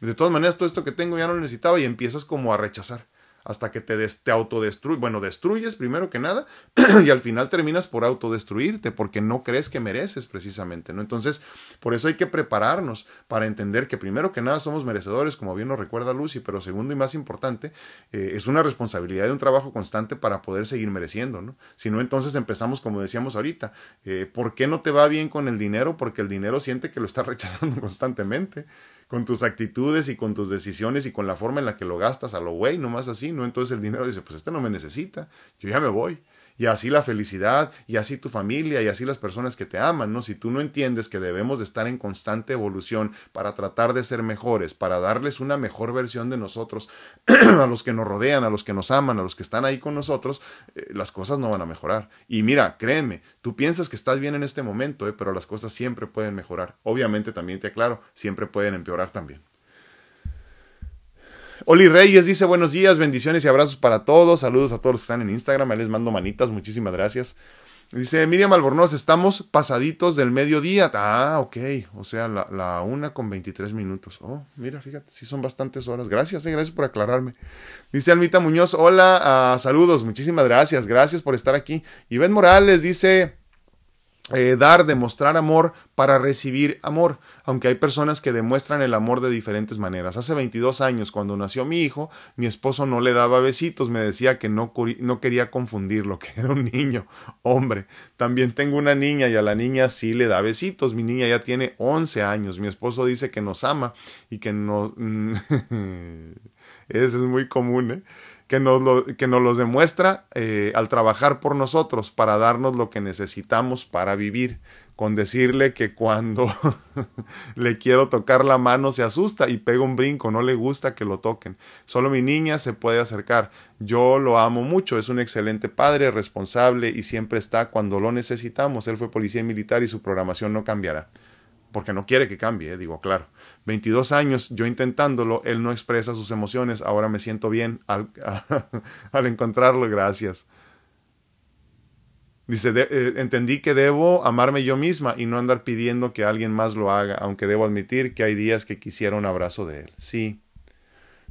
de todas maneras todo esto que tengo ya no lo necesitaba, y empiezas como a rechazar hasta que te, des, te autodestruyes, bueno, destruyes primero que nada y al final terminas por autodestruirte porque no crees que mereces precisamente, ¿no? Entonces, por eso hay que prepararnos para entender que primero que nada somos merecedores, como bien nos recuerda Lucy, pero segundo y más importante, eh, es una responsabilidad de un trabajo constante para poder seguir mereciendo, ¿no? Si no, entonces empezamos como decíamos ahorita, eh, ¿por qué no te va bien con el dinero? Porque el dinero siente que lo está rechazando constantemente con tus actitudes y con tus decisiones y con la forma en la que lo gastas a lo güey, nomás así, ¿no? Entonces el dinero dice, pues este no me necesita, yo ya me voy. Y así la felicidad, y así tu familia, y así las personas que te aman, ¿no? Si tú no entiendes que debemos de estar en constante evolución para tratar de ser mejores, para darles una mejor versión de nosotros a los que nos rodean, a los que nos aman, a los que están ahí con nosotros, eh, las cosas no van a mejorar. Y mira, créeme, tú piensas que estás bien en este momento, ¿eh? pero las cosas siempre pueden mejorar. Obviamente también te aclaro, siempre pueden empeorar también. Oli Reyes dice buenos días, bendiciones y abrazos para todos. Saludos a todos los que están en Instagram. les mando manitas, muchísimas gracias. Dice Miriam Albornoz, estamos pasaditos del mediodía. Ah, ok. O sea, la, una con 23 minutos. Oh, mira, fíjate, sí son bastantes horas. Gracias, eh, gracias por aclararme. Dice Almita Muñoz, hola, ah, saludos, muchísimas gracias. Gracias por estar aquí. Ben Morales dice, eh, dar, demostrar amor para recibir amor, aunque hay personas que demuestran el amor de diferentes maneras. Hace 22 años, cuando nació mi hijo, mi esposo no le daba besitos, me decía que no, no quería confundirlo, que era un niño, hombre. También tengo una niña y a la niña sí le da besitos, mi niña ya tiene 11 años, mi esposo dice que nos ama y que no... Eso es muy común, ¿eh? Que nos, lo, que nos los demuestra eh, al trabajar por nosotros para darnos lo que necesitamos para vivir, con decirle que cuando le quiero tocar la mano se asusta y pega un brinco, no le gusta que lo toquen. Solo mi niña se puede acercar. Yo lo amo mucho, es un excelente padre, responsable y siempre está cuando lo necesitamos. Él fue policía militar y su programación no cambiará porque no quiere que cambie, eh, digo, claro. 22 años yo intentándolo, él no expresa sus emociones, ahora me siento bien al, al encontrarlo, gracias. Dice, eh, entendí que debo amarme yo misma y no andar pidiendo que alguien más lo haga, aunque debo admitir que hay días que quisiera un abrazo de él. Sí,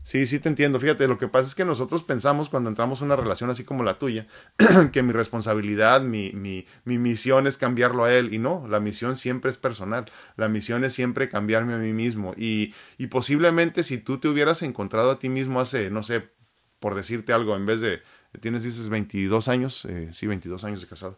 Sí, sí te entiendo. Fíjate, lo que pasa es que nosotros pensamos cuando entramos en una relación así como la tuya, que mi responsabilidad, mi, mi, mi misión es cambiarlo a él. Y no, la misión siempre es personal. La misión es siempre cambiarme a mí mismo. Y, y posiblemente si tú te hubieras encontrado a ti mismo hace, no sé, por decirte algo, en vez de, tienes, dices, 22 años, eh, sí, 22 años de casado.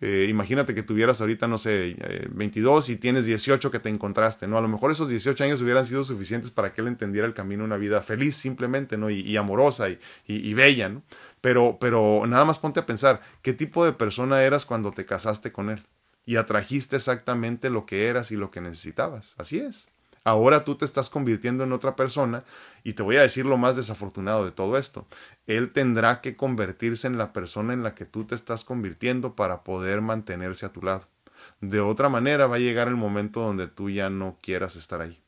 Eh, imagínate que tuvieras ahorita, no sé, 22 eh, y tienes 18 que te encontraste, ¿no? A lo mejor esos 18 años hubieran sido suficientes para que él entendiera el camino de una vida feliz simplemente, ¿no? Y, amorosa y, y, bella, ¿no? Pero, pero nada más ponte a pensar, ¿qué tipo de persona eras cuando te casaste con él? Y atrajiste exactamente lo que eras y lo que necesitabas. Así es. Ahora tú te estás convirtiendo en otra persona y te voy a decir lo más desafortunado de todo esto. Él tendrá que convertirse en la persona en la que tú te estás convirtiendo para poder mantenerse a tu lado. De otra manera va a llegar el momento donde tú ya no quieras estar ahí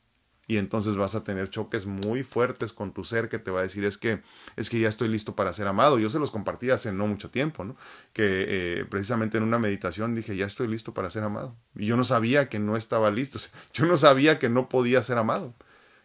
y entonces vas a tener choques muy fuertes con tu ser que te va a decir es que es que ya estoy listo para ser amado. Yo se los compartí hace no mucho tiempo, ¿no? Que eh, precisamente en una meditación dije ya estoy listo para ser amado y yo no sabía que no estaba listo, yo no sabía que no podía ser amado.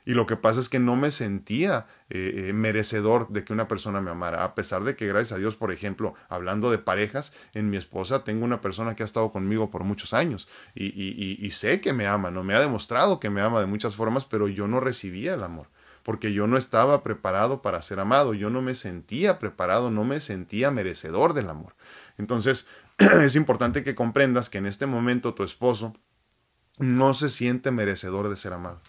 Y lo que pasa es que no me sentía eh, eh, merecedor de que una persona me amara, a pesar de que gracias a Dios, por ejemplo, hablando de parejas, en mi esposa tengo una persona que ha estado conmigo por muchos años y, sé que me ama, no me ha demostrado que me ama de muchas formas, pero yo no recibía el amor porque yo no estaba preparado para ser amado, yo no me sentía preparado, no me sentía merecedor del amor. Entonces, es importante que comprendas que en este momento tu esposo no se siente merecedor de ser amado.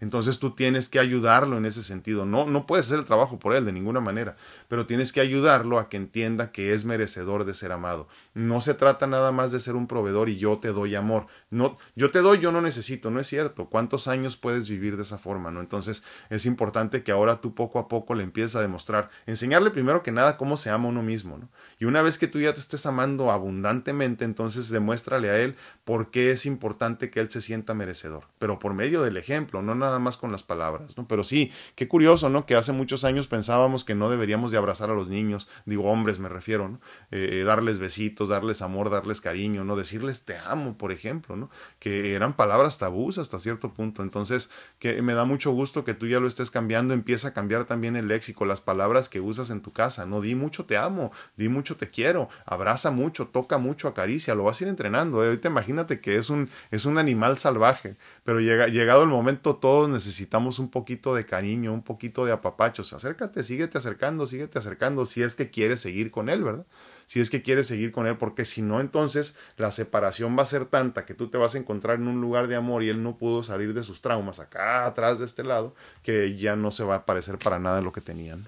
Entonces tú tienes que ayudarlo en ese sentido. No, no puedes hacer el trabajo por él de ninguna manera, pero tienes que ayudarlo a que entienda que es merecedor de ser amado. No se trata nada más de ser un proveedor y yo te doy amor. No, yo te doy, yo no necesito, no es cierto. ¿Cuántos años puedes vivir de esa forma? ¿no? Entonces es importante que ahora tú poco a poco le empieces a demostrar, enseñarle primero que nada cómo se ama uno mismo. ¿no? Y una vez que tú ya te estés amando abundantemente, entonces demuéstrale a él por qué es importante que él se sienta merecedor. Pero por medio del ejemplo, no nada más con las palabras, ¿no? Pero sí, qué curioso, ¿no? Que hace muchos años pensábamos que no deberíamos de abrazar a los niños, digo hombres me refiero, ¿no? Eh, darles besitos, darles amor, darles cariño, ¿no? Decirles te amo, por ejemplo, ¿no? Que eran palabras tabús hasta cierto punto. Entonces, que me da mucho gusto que tú ya lo estés cambiando, empieza a cambiar también el léxico, las palabras que usas en tu casa, ¿no? Di mucho te amo, di mucho te quiero, abraza mucho, toca mucho, acaricia, lo vas a ir entrenando. ¿eh? Ahorita imagínate que es un, es un animal salvaje, pero llega, llegado el momento todo necesitamos un poquito de cariño, un poquito de apapachos. Acércate, síguete acercando, síguete acercando, si es que quieres seguir con él, ¿verdad? Si es que quieres seguir con él, porque si no, entonces la separación va a ser tanta que tú te vas a encontrar en un lugar de amor y él no pudo salir de sus traumas acá atrás de este lado, que ya no se va a parecer para nada lo que tenían.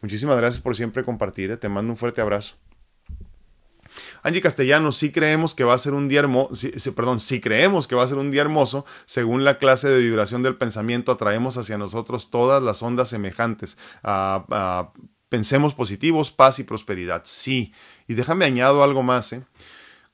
Muchísimas gracias por siempre compartir, ¿eh? te mando un fuerte abrazo. Angie Castellanos, sí creemos que va a ser un día hermoso, perdón, si creemos que va a ser un día hermoso, según la clase de vibración del pensamiento, atraemos hacia nosotros todas las ondas semejantes. Pensemos positivos, paz y prosperidad. Sí. Y déjame añado algo más, ¿eh?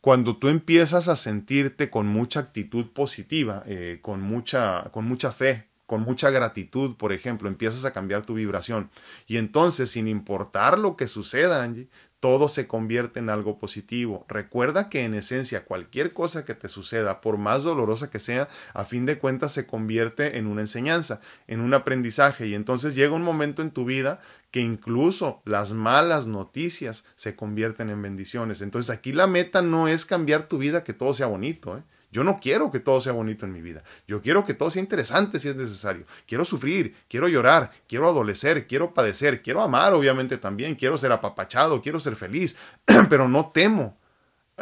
Cuando tú empiezas a sentirte con mucha actitud positiva, eh, con, mucha, con mucha fe, con mucha gratitud, por ejemplo, empiezas a cambiar tu vibración. Y entonces, sin importar lo que suceda, Angie, todo se convierte en algo positivo. Recuerda que en esencia cualquier cosa que te suceda, por más dolorosa que sea, a fin de cuentas se convierte en una enseñanza, en un aprendizaje. Y entonces llega un momento en tu vida que incluso las malas noticias se convierten en bendiciones. Entonces aquí la meta no es cambiar tu vida, que todo sea bonito. ¿eh? Yo no quiero que todo sea bonito en mi vida. Yo quiero que todo sea interesante si es necesario. Quiero sufrir, quiero llorar, quiero adolecer, quiero padecer, quiero amar obviamente también, quiero ser apapachado, quiero ser feliz, pero no temo,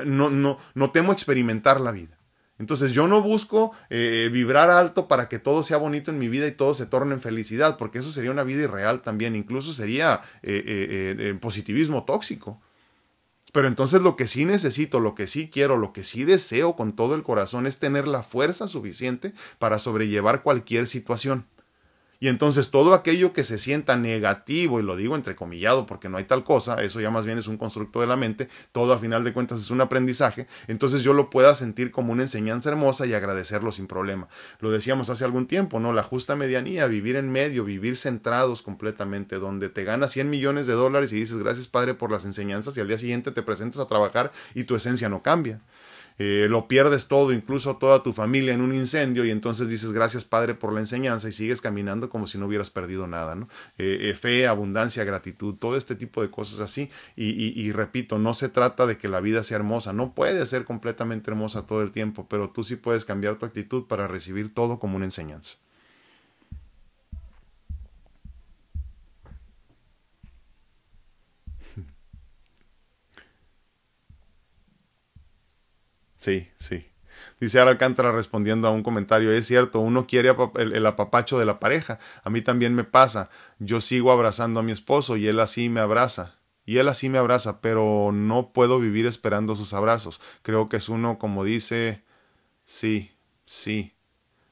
no, no, no temo experimentar la vida. Entonces yo no busco eh, vibrar alto para que todo sea bonito en mi vida y todo se torne en felicidad, porque eso sería una vida irreal también, incluso sería eh, eh, positivismo tóxico. Pero entonces lo que sí necesito, lo que sí quiero, lo que sí deseo con todo el corazón es tener la fuerza suficiente para sobrellevar cualquier situación. Y entonces todo aquello que se sienta negativo, y lo digo entrecomillado porque no hay tal cosa, eso ya más bien es un constructo de la mente, todo a final de cuentas es un aprendizaje, entonces yo lo pueda sentir como una enseñanza hermosa y agradecerlo sin problema. Lo decíamos hace algún tiempo, ¿no? La justa medianía, vivir en medio, vivir centrados completamente, donde te ganas 100 millones de dólares y dices gracias Padre por las enseñanzas y al día siguiente te presentas a trabajar y tu esencia no cambia. Eh, lo pierdes todo, incluso toda tu familia en un incendio y entonces dices gracias Padre por la enseñanza y sigues caminando como si no hubieras perdido nada, ¿no? Eh, eh, fe, abundancia, gratitud, todo este tipo de cosas así y, y repito, no se trata de que la vida sea hermosa, no puede ser completamente hermosa todo el tiempo, pero tú sí puedes cambiar tu actitud para recibir todo como una enseñanza. Sí, sí. Dice Ara Alcántara respondiendo a un comentario, es cierto, uno quiere el, apapacho de la pareja. A mí también me pasa. Yo sigo abrazando a mi esposo y él así me abraza. Y él así me abraza, pero no puedo vivir esperando sus abrazos. Creo que es uno como dice, sí, sí.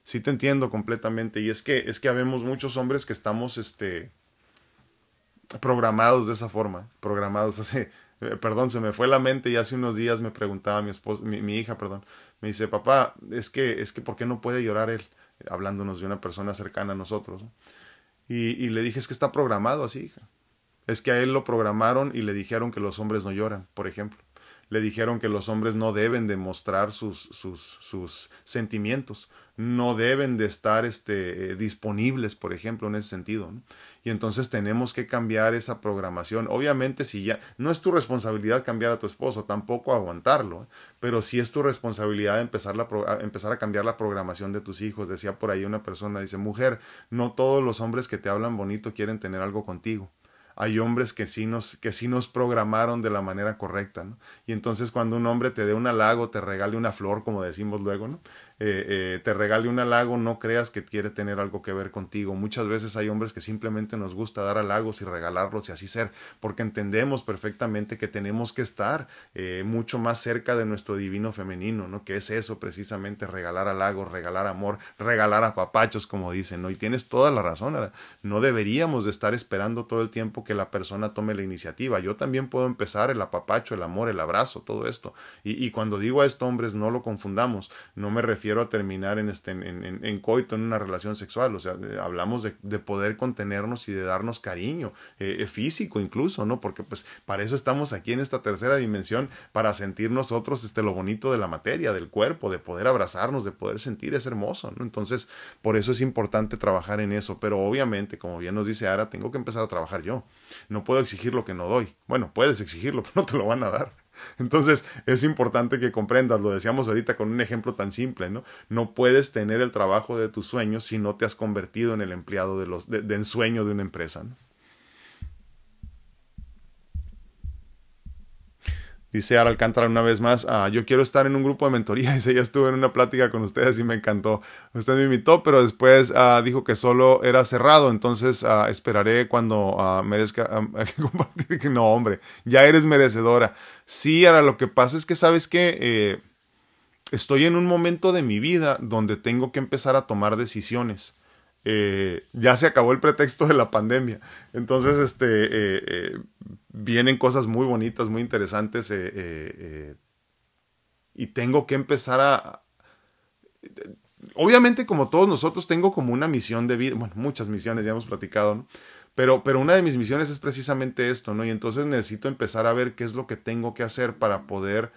Sí te entiendo completamente. Y es que, es que habemos muchos hombres que estamos, este, programados de esa forma. Programados eh, perdón, se me fue la mente y hace unos días me preguntaba mi esposa, mi, hija, perdón, me dice, papá, es que, es que, ¿por qué no puede llorar él? Hablándonos de una persona cercana a nosotros. Y, y le dije, es que está programado así, hija. Es que a él lo programaron y le dijeron que los hombres no lloran, por ejemplo. Le dijeron que los hombres no deben demostrar sus, sus, sus sentimientos, no deben de estar este, eh, disponibles, por ejemplo, en ese sentido. ¿no? y entonces tenemos que cambiar esa programación. Obviamente si ya no es tu responsabilidad cambiar a tu esposo, tampoco aguantarlo, pero sí es tu responsabilidad empezar, la, empezar a cambiar la programación de tus hijos. Decía por ahí una persona, dice, mujer, no todos los hombres que te hablan bonito quieren tener algo contigo hay hombres que sí nos, que sí nos programaron de la manera correcta, ¿no? Y entonces cuando un hombre te dé un halago, te regale una flor, como decimos luego, ¿no? Eh, eh, te regale un halago, no creas que quiere tener algo que ver contigo. Muchas veces hay hombres que simplemente nos gusta dar halagos y regalarlos y así ser, porque entendemos perfectamente que tenemos que estar eh, mucho más cerca de nuestro divino femenino, ¿no? Que es eso precisamente, regalar halagos, regalar amor, regalar a papachos, como dicen, ¿no? Y tienes toda la razón, no deberíamos de estar esperando todo el tiempo que la persona tome la iniciativa. Yo también puedo empezar el apapacho, el amor, el abrazo, todo esto. Y, y cuando digo a esto, hombres, no lo confundamos, no me refiero refiero terminar en, este, en, coito, en una relación sexual. O sea, hablamos de, de, poder contenernos y de darnos cariño, eh, eh, físico incluso, ¿no? Porque pues para eso estamos aquí en esta tercera dimensión, para sentir nosotros este, lo bonito de la materia, del cuerpo, de poder abrazarnos, de poder sentir, es hermoso, ¿no? Entonces, por eso es importante trabajar en eso. Pero obviamente, como bien nos dice Ara, tengo que empezar a trabajar yo. No puedo exigir lo que no doy. Bueno, puedes exigirlo, pero no te lo van a dar. Entonces es importante que comprendas, lo decíamos ahorita con un ejemplo tan simple, ¿no? No puedes tener el trabajo de tus sueños si no te has convertido en el empleado de, los, de, ensueño de una empresa. Dice Ara Alcántara una vez más, ah, yo quiero estar en un grupo de mentoría. Dice, ya estuve en una plática con ustedes y me encantó. Usted me invitó, pero después ah, dijo que solo era cerrado, entonces ah, esperaré cuando merezca compartir. No, hombre, ya eres merecedora. Sí, Ara, lo que pasa es que sabes que eh, estoy en un momento de mi vida donde tengo que empezar a tomar decisiones. Eh, ya se acabó el pretexto de la pandemia. Entonces, este, eh, eh, vienen cosas muy bonitas, muy interesantes. y tengo que empezar a... Obviamente, como todos nosotros, tengo como una misión de vida. Bueno, muchas misiones, ya hemos platicado. Pero, pero una de mis misiones es precisamente esto, ¿no? Y entonces necesito empezar a ver qué es lo que tengo que hacer para poder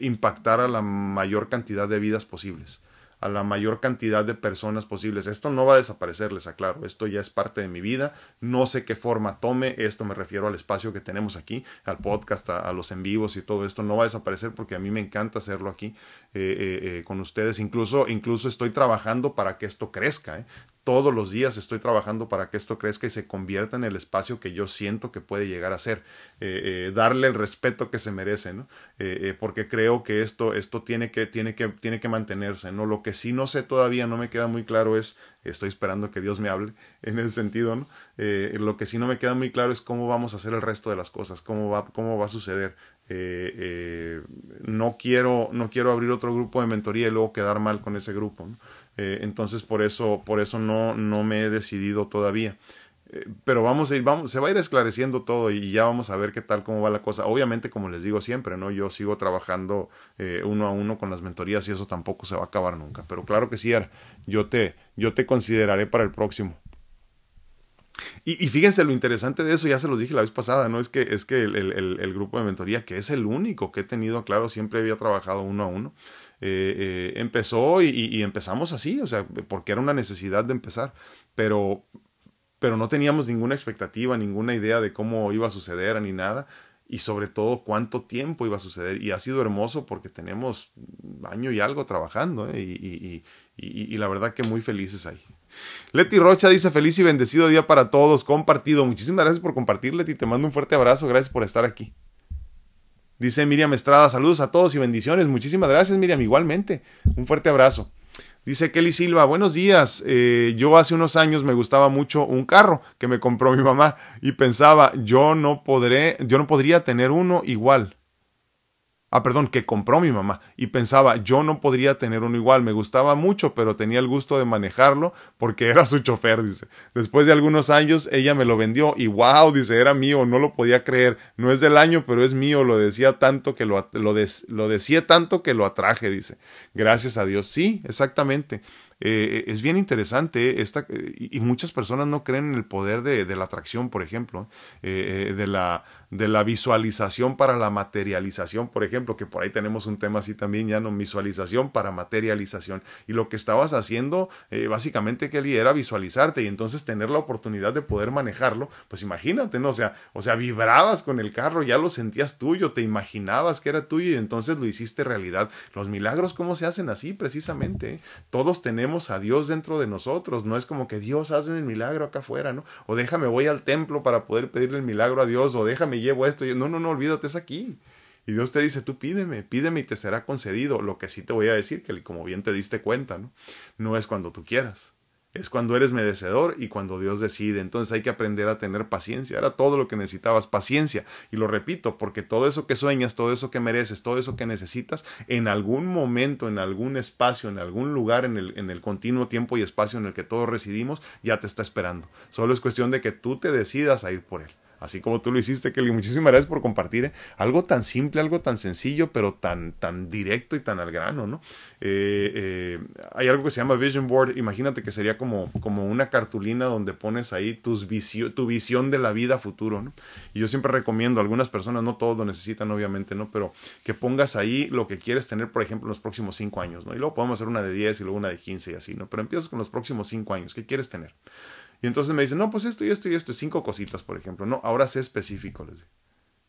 impactar a la mayor cantidad de vidas posibles a la mayor cantidad de personas posibles. Esto no va a desaparecer, les aclaro. Esto ya es parte de mi vida. No sé qué forma tome. Esto me refiero al espacio que tenemos aquí, al podcast, a, los en vivos y todo esto. No va a desaparecer porque a mí me encanta hacerlo aquí eh, eh, eh, con ustedes. Incluso, incluso estoy trabajando para que esto crezca todos los días estoy trabajando para que esto crezca y se convierta en el espacio que yo siento que puede llegar a ser, eh, eh, darle el respeto que se merece, ¿no? Eh, porque creo que esto, esto tiene, que, tiene, que, tiene que mantenerse, ¿no? Lo que sí no sé todavía, no me queda muy claro es, estoy esperando que Dios me hable en ese sentido, ¿no? lo que sí no me queda muy claro es cómo vamos a hacer el resto de las cosas, cómo va, cómo va a suceder. no, quiero, no quiero abrir otro grupo de mentoría y luego quedar mal con ese grupo, ¿no? Eh, entonces por eso, por eso no, no me he decidido todavía. Eh, pero vamos a ir, vamos, se va a ir esclareciendo todo y ya vamos a ver qué tal, cómo va la cosa. Obviamente, como les digo siempre, ¿no? Yo sigo trabajando eh, uno a uno con las mentorías y eso tampoco se va a acabar nunca. Pero claro que sí, yo te, yo te consideraré para el próximo. Y, fíjense lo interesante de eso, ya se los dije la vez pasada, ¿no? Es que, es que el, el, el, grupo de mentoría, que es el único que he tenido, claro, siempre había trabajado uno a uno, eh, eh, empezó y, empezamos así, o sea, porque era una necesidad de empezar, pero, pero no teníamos ninguna expectativa, ninguna idea de cómo iba a suceder ni nada y sobre todo cuánto tiempo iba a suceder. Y ha sido hermoso porque tenemos año y algo trabajando ¿eh? y, y, la verdad que muy felices ahí. Leti Rocha dice feliz y bendecido día para todos, compartido. Muchísimas gracias por compartir, Leti. Te mando un fuerte abrazo, gracias por estar aquí. Dice Miriam Estrada, saludos a todos y bendiciones. Muchísimas gracias, Miriam, igualmente. Un fuerte abrazo. Dice Kelly Silva, buenos días. Eh, yo hace unos años me gustaba mucho un carro que me compró mi mamá y pensaba, yo no podré, yo no podría tener uno igual ah, perdón, que compró mi mamá y pensaba, yo no podría tener uno igual, me gustaba mucho, pero tenía el gusto de manejarlo porque era su chofer, dice. Después de algunos años, ella me lo vendió y wow, dice, era mío, no lo podía creer, no es del año, pero es mío, lo decía tanto que lo, lo, lo decía tanto que lo atraje, dice. Gracias a Dios, sí, exactamente. Eh, es bien interesante esta, y muchas personas no creen en el poder de, la atracción, por ejemplo, eh, eh, de, la, de la visualización para la materialización, por ejemplo, que por ahí tenemos un tema así también, ya no visualización para materialización. Y lo que estabas haciendo, básicamente, Kelly, era visualizarte y entonces tener la oportunidad de poder manejarlo, pues imagínate, ¿no? O sea, o sea, vibrabas con el carro, ya lo sentías tuyo, te imaginabas que era tuyo y entonces lo hiciste realidad. Los milagros, ¿cómo se hacen así? Precisamente, todos tenemos a Dios dentro de nosotros. No es como que Dios hazme el milagro acá afuera, ¿no? O déjame voy al templo para poder pedirle el milagro a Dios, o déjame llevo esto. No, no, no, olvídate, es aquí. Y Dios te dice, tú pídeme, pídeme y te será concedido. Lo que sí te voy a decir, que como bien te diste cuenta, ¿no? No es cuando tú quieras es cuando eres merecedor y cuando Dios decide. Entonces hay que aprender a tener paciencia. Era todo lo que necesitabas, paciencia. Y lo repito, porque todo eso que sueñas, todo eso que mereces, todo eso que necesitas, en algún momento, en algún espacio, en algún lugar, en el, en el continuo tiempo y espacio en el que todos residimos, ya te está esperando. Solo es cuestión de que tú te decidas a ir por él así como tú lo hiciste, Kelly. Muchísimas gracias por compartir ¿eh? algo tan simple, algo tan sencillo, pero tan, tan directo y tan al grano, ¿no? Eh, eh, hay algo que se llama Vision Board. Imagínate que sería como, como una cartulina donde pones ahí tus tu visión de la vida futuro, ¿no? Y yo siempre recomiendo, algunas personas, no todos lo necesitan, obviamente, ¿no? Pero que pongas ahí lo que quieres tener, por ejemplo, en los próximos cinco años, ¿no? Y luego podemos hacer una de 10 y luego una de 15 y así, ¿no? Pero empiezas con los próximos cinco años. ¿Qué quieres tener? Y entonces me dicen, no, pues esto y esto y esto, cinco cositas, por ejemplo. No, ahora sé específico, les digo.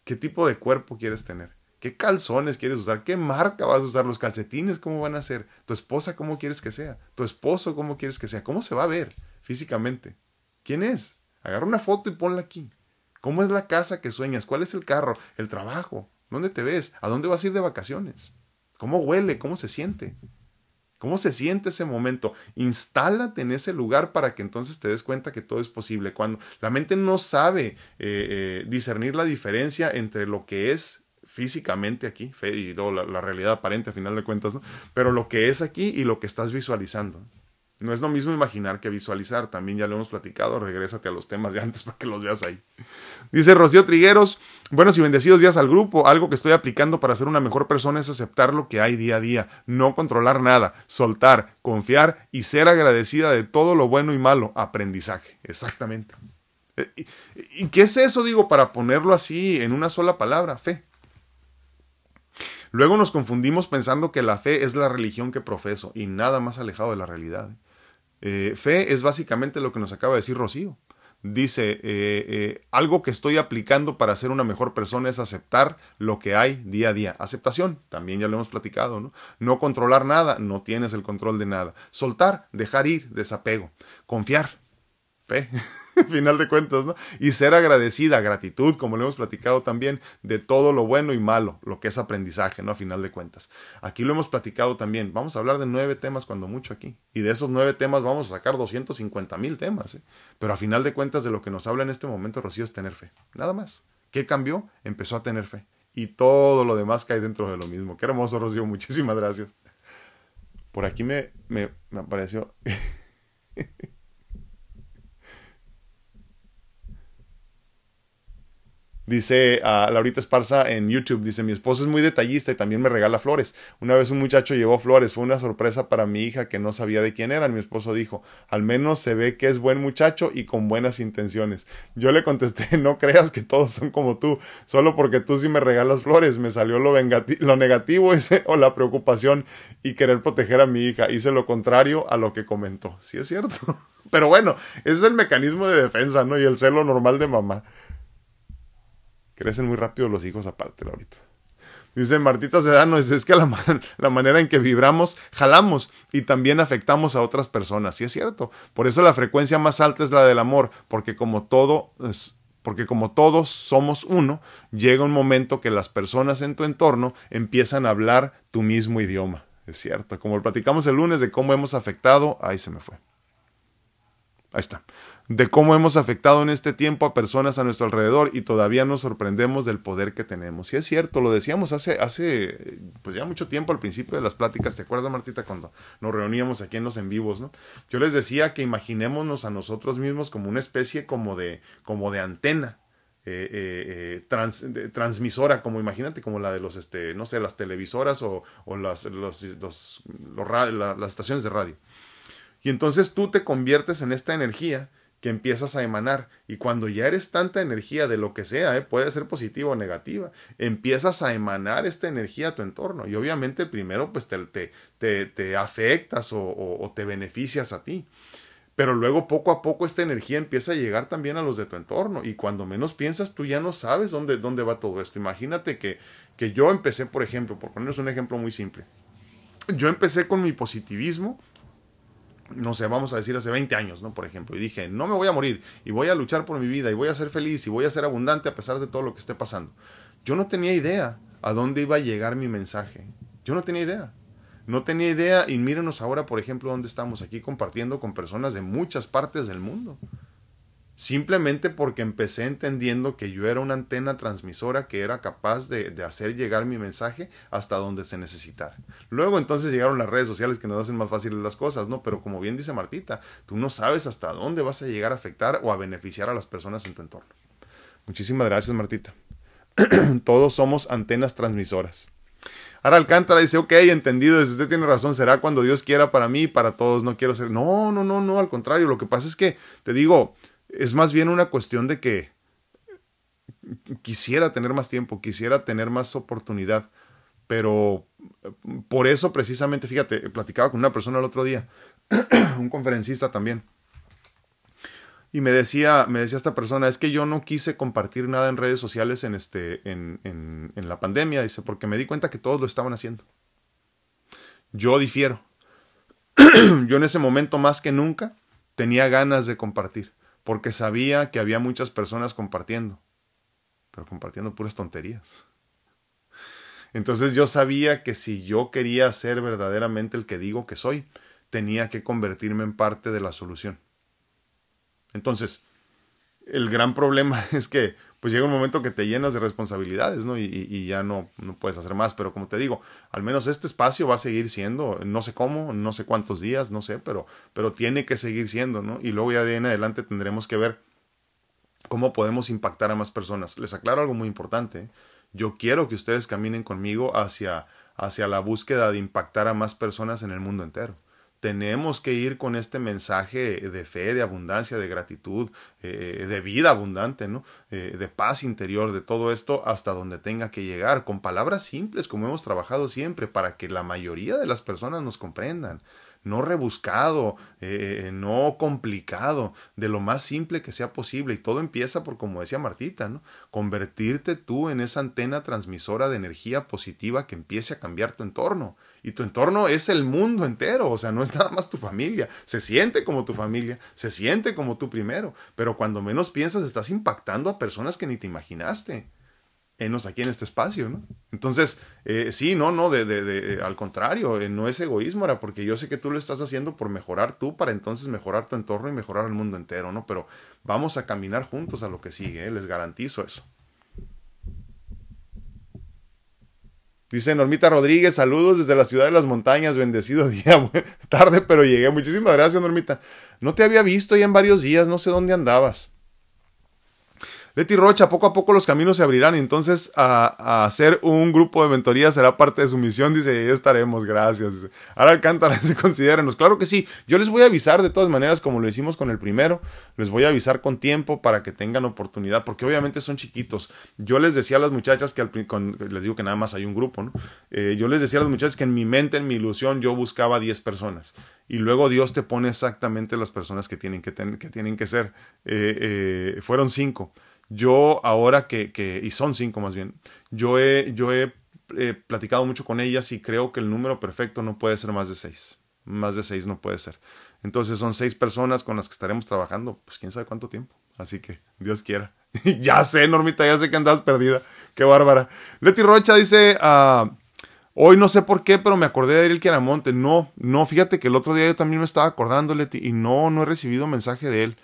¿Qué tipo de cuerpo quieres tener? ¿Qué calzones quieres usar? ¿Qué marca vas a usar? ¿Los calcetines cómo van a ser? ¿Tu esposa cómo quieres que sea? ¿Tu esposo cómo quieres que sea? ¿Cómo se va a ver físicamente? ¿Quién es? Agarra una foto y ponla aquí. ¿Cómo es la casa que sueñas? ¿Cuál es el carro? ¿El trabajo? ¿Dónde te ves? ¿A dónde vas a ir de vacaciones? ¿Cómo huele? ¿Cómo se siente? ¿Cómo se siente ese momento? Instálate en ese lugar para que entonces te des cuenta que todo es posible. Cuando la mente no sabe eh, eh, discernir la diferencia entre lo que es físicamente aquí, y luego la, realidad aparente a final de cuentas, ¿no? pero lo que es aquí y lo que estás visualizando. No es lo mismo imaginar que visualizar, también ya lo hemos platicado, regrésate a los temas de antes para que los veas ahí. Dice Rocío Trigueros, buenos y bendecidos días al grupo, algo que estoy aplicando para ser una mejor persona es aceptar lo que hay día a día, no controlar nada, soltar, confiar y ser agradecida de todo lo bueno y malo, aprendizaje, exactamente. Eh, ¿Y, qué es eso, digo, para ponerlo así en una sola palabra? Fe. Luego nos confundimos pensando que la fe es la religión que profeso y nada más alejado de la realidad. Eh, fe es básicamente lo que nos acaba de decir Rocío. Dice, eh, eh, algo que estoy aplicando para ser una mejor persona es aceptar lo que hay día a día. Aceptación, también ya lo hemos platicado, ¿no? No controlar nada, no tienes el control de nada. Soltar, dejar ir, desapego. Confiar, final de cuentas, ¿no? Y ser agradecida, gratitud, como lo hemos platicado también, de todo lo bueno y malo, lo que es aprendizaje, ¿no? A final de cuentas. Aquí lo hemos platicado también. Vamos a hablar de nueve temas cuando mucho aquí. Y de esos nueve temas vamos a sacar 250 mil temas, ¿eh? Pero a final de cuentas de lo que nos habla en este momento Rocío es tener fe. Nada más. ¿Qué cambió? Empezó a tener fe. Y todo lo demás cae dentro de lo mismo. Qué hermoso, Rocío. Muchísimas gracias. Por aquí me, me apareció... Dice a Laurita Esparza en YouTube, dice, mi esposo es muy detallista y también me regala flores. Una vez un muchacho llevó flores, fue una sorpresa para mi hija que no sabía de quién eran. Mi esposo dijo, al menos se ve que es buen muchacho y con buenas intenciones. Yo le contesté, no creas que todos son como tú, solo porque tú sí me regalas flores. Me salió lo, lo negativo ese, o la preocupación y querer proteger a mi hija. Hice lo contrario a lo que comentó. Sí es cierto. Pero bueno, ese es el mecanismo de defensa, ¿no? Y el celo normal de mamá. Crecen muy rápido los hijos aparte ahorita. Dice Martita Sedano, es, que la, la, manera en que vibramos, jalamos y también afectamos a otras personas. Sí es cierto. Por eso la frecuencia más alta es la del amor, porque como todo porque como todos somos uno, llega un momento que las personas en tu entorno empiezan a hablar tu mismo idioma. Es cierto. Como platicamos el lunes de cómo hemos afectado, ahí se me fue. Ahí está de cómo hemos afectado en este tiempo a personas a nuestro alrededor y todavía nos sorprendemos del poder que tenemos. Y es cierto, lo decíamos hace, hace pues ya mucho tiempo al principio de las pláticas, ¿te acuerdas Martita cuando nos reuníamos aquí en los en vivos, ¿no? Yo les decía que imaginémonos a nosotros mismos como una especie como de, como de antena. Eh, eh, eh, transmisora, como imagínate, como la de los, este, no sé, las televisoras o, las, las estaciones de radio. Y entonces tú te conviertes en esta energía que empiezas a emanar. Y cuando ya eres tanta energía de lo que sea, ¿eh? puede ser positiva o negativa, empiezas a emanar esta energía a tu entorno. Y obviamente primero pues te, te, te, afectas o, o, te beneficias a ti. Pero luego poco a poco esta energía empieza a llegar también a los de tu entorno. Y cuando menos piensas, tú ya no sabes dónde, dónde va todo esto. Imagínate que, que yo empecé, por ejemplo, por ponerles un ejemplo muy simple. Yo empecé con mi positivismo no sé, vamos a decir hace 20 años, ¿no? Por ejemplo, y dije, no me voy a morir y voy a luchar por mi vida y voy a ser feliz y voy a ser abundante a pesar de todo lo que esté pasando. Yo no tenía idea a dónde iba a llegar mi mensaje. Yo no tenía idea. No tenía idea y mírenos ahora, por ejemplo, dónde estamos aquí compartiendo con personas de muchas partes del mundo simplemente porque empecé entendiendo que yo era una antena transmisora que era capaz de, hacer llegar mi mensaje hasta donde se necesitara. Luego entonces llegaron las redes sociales que nos hacen más fáciles las cosas, ¿no? Pero como bien dice Martita, tú no sabes hasta dónde vas a llegar a afectar o a beneficiar a las personas en tu entorno. Muchísimas gracias, Martita. Todos somos antenas transmisoras. Ahora Alcántara dice, ok, entendido, usted tiene razón, será cuando Dios quiera para mí para todos, no quiero ser. No, no, no, no, al contrario, lo que pasa es que, te digo, es más bien una cuestión de que quisiera tener más tiempo, quisiera tener más oportunidad, pero por eso precisamente, fíjate, platicaba con una persona el otro día, un conferencista también, y me decía, me decía esta persona, es que yo no quise compartir nada en redes sociales en, este, en, en, en la pandemia, dice, porque me di cuenta que todos lo estaban haciendo. Yo difiero. yo en ese momento más que nunca tenía ganas de compartir porque sabía que había muchas personas compartiendo, pero compartiendo puras tonterías. Entonces yo sabía que si yo quería ser verdaderamente el que digo que soy, tenía que convertirme en parte de la solución. Entonces, el gran problema es que pues llega un momento que te llenas de responsabilidades, ¿no? Y, ya no, no, puedes hacer más, pero como te digo, al menos este espacio va a seguir siendo, no sé cómo, no sé cuántos días, no sé, pero, pero tiene que seguir siendo, ¿no? Y luego ya de en adelante tendremos que ver cómo podemos impactar a más personas. Les aclaro algo muy importante, ¿eh? yo quiero que ustedes caminen conmigo hacia, hacia la búsqueda de impactar a más personas en el mundo entero tenemos que ir con este mensaje de fe, de abundancia, de gratitud, eh, de vida abundante, ¿no? Eh, de paz interior, de todo esto hasta donde tenga que llegar, con palabras simples como hemos trabajado siempre, para que la mayoría de las personas nos comprendan no rebuscado, eh, no complicado, de lo más simple que sea posible. Y todo empieza por, como decía Martita, ¿no? convertirte tú en esa antena transmisora de energía positiva que empiece a cambiar tu entorno. Y tu entorno es el mundo entero, o sea, no es nada más tu familia. Se siente como tu familia, se siente como tú primero, pero cuando menos piensas estás impactando a personas que ni te imaginaste enos aquí en este espacio, ¿no? Entonces, eh, sí, no, no, de, de, de al contrario, eh, no es egoísmo, era porque yo sé que tú lo estás haciendo por mejorar tú, para entonces mejorar tu entorno y mejorar el mundo entero, ¿no? Pero vamos a caminar juntos a lo que sigue, ¿eh? les garantizo eso. Dice Normita Rodríguez, saludos desde la ciudad de las montañas, bendecido día, tarde, pero llegué. Muchísimas gracias, Normita. No te había visto ya en varios días, no sé dónde andabas. Leti Rocha, poco a poco los caminos se abrirán, entonces a, hacer un grupo de mentoría será parte de su misión, dice, ahí estaremos, gracias. Ahora Alcántara, se considérenos, claro que sí, yo les voy a avisar de todas maneras como lo hicimos con el primero, les voy a avisar con tiempo para que tengan oportunidad, porque obviamente son chiquitos. Yo les decía a las muchachas que al, les digo que nada más hay un grupo, ¿no? Eh, yo les decía a las muchachas que en mi mente, en mi ilusión, yo buscaba 10 personas y luego Dios te pone exactamente las personas que tienen que, que, tienen que ser. Eh, eh, fueron cinco. Yo ahora que, que, y son cinco más bien, yo he, yo he platicado mucho con ellas y creo que el número perfecto no puede ser más de seis. Más de seis no puede ser. Entonces son seis personas con las que estaremos trabajando, pues quién sabe cuánto tiempo. Así que Dios quiera. ya sé, Normita, ya sé que andas perdida. Qué bárbara. Leti Rocha dice, uh, hoy no sé por qué, pero me acordé de Ariel Quiaramonte. No, no, fíjate que el otro día yo también me estaba acordando, Leti, y no, no he recibido mensaje de él.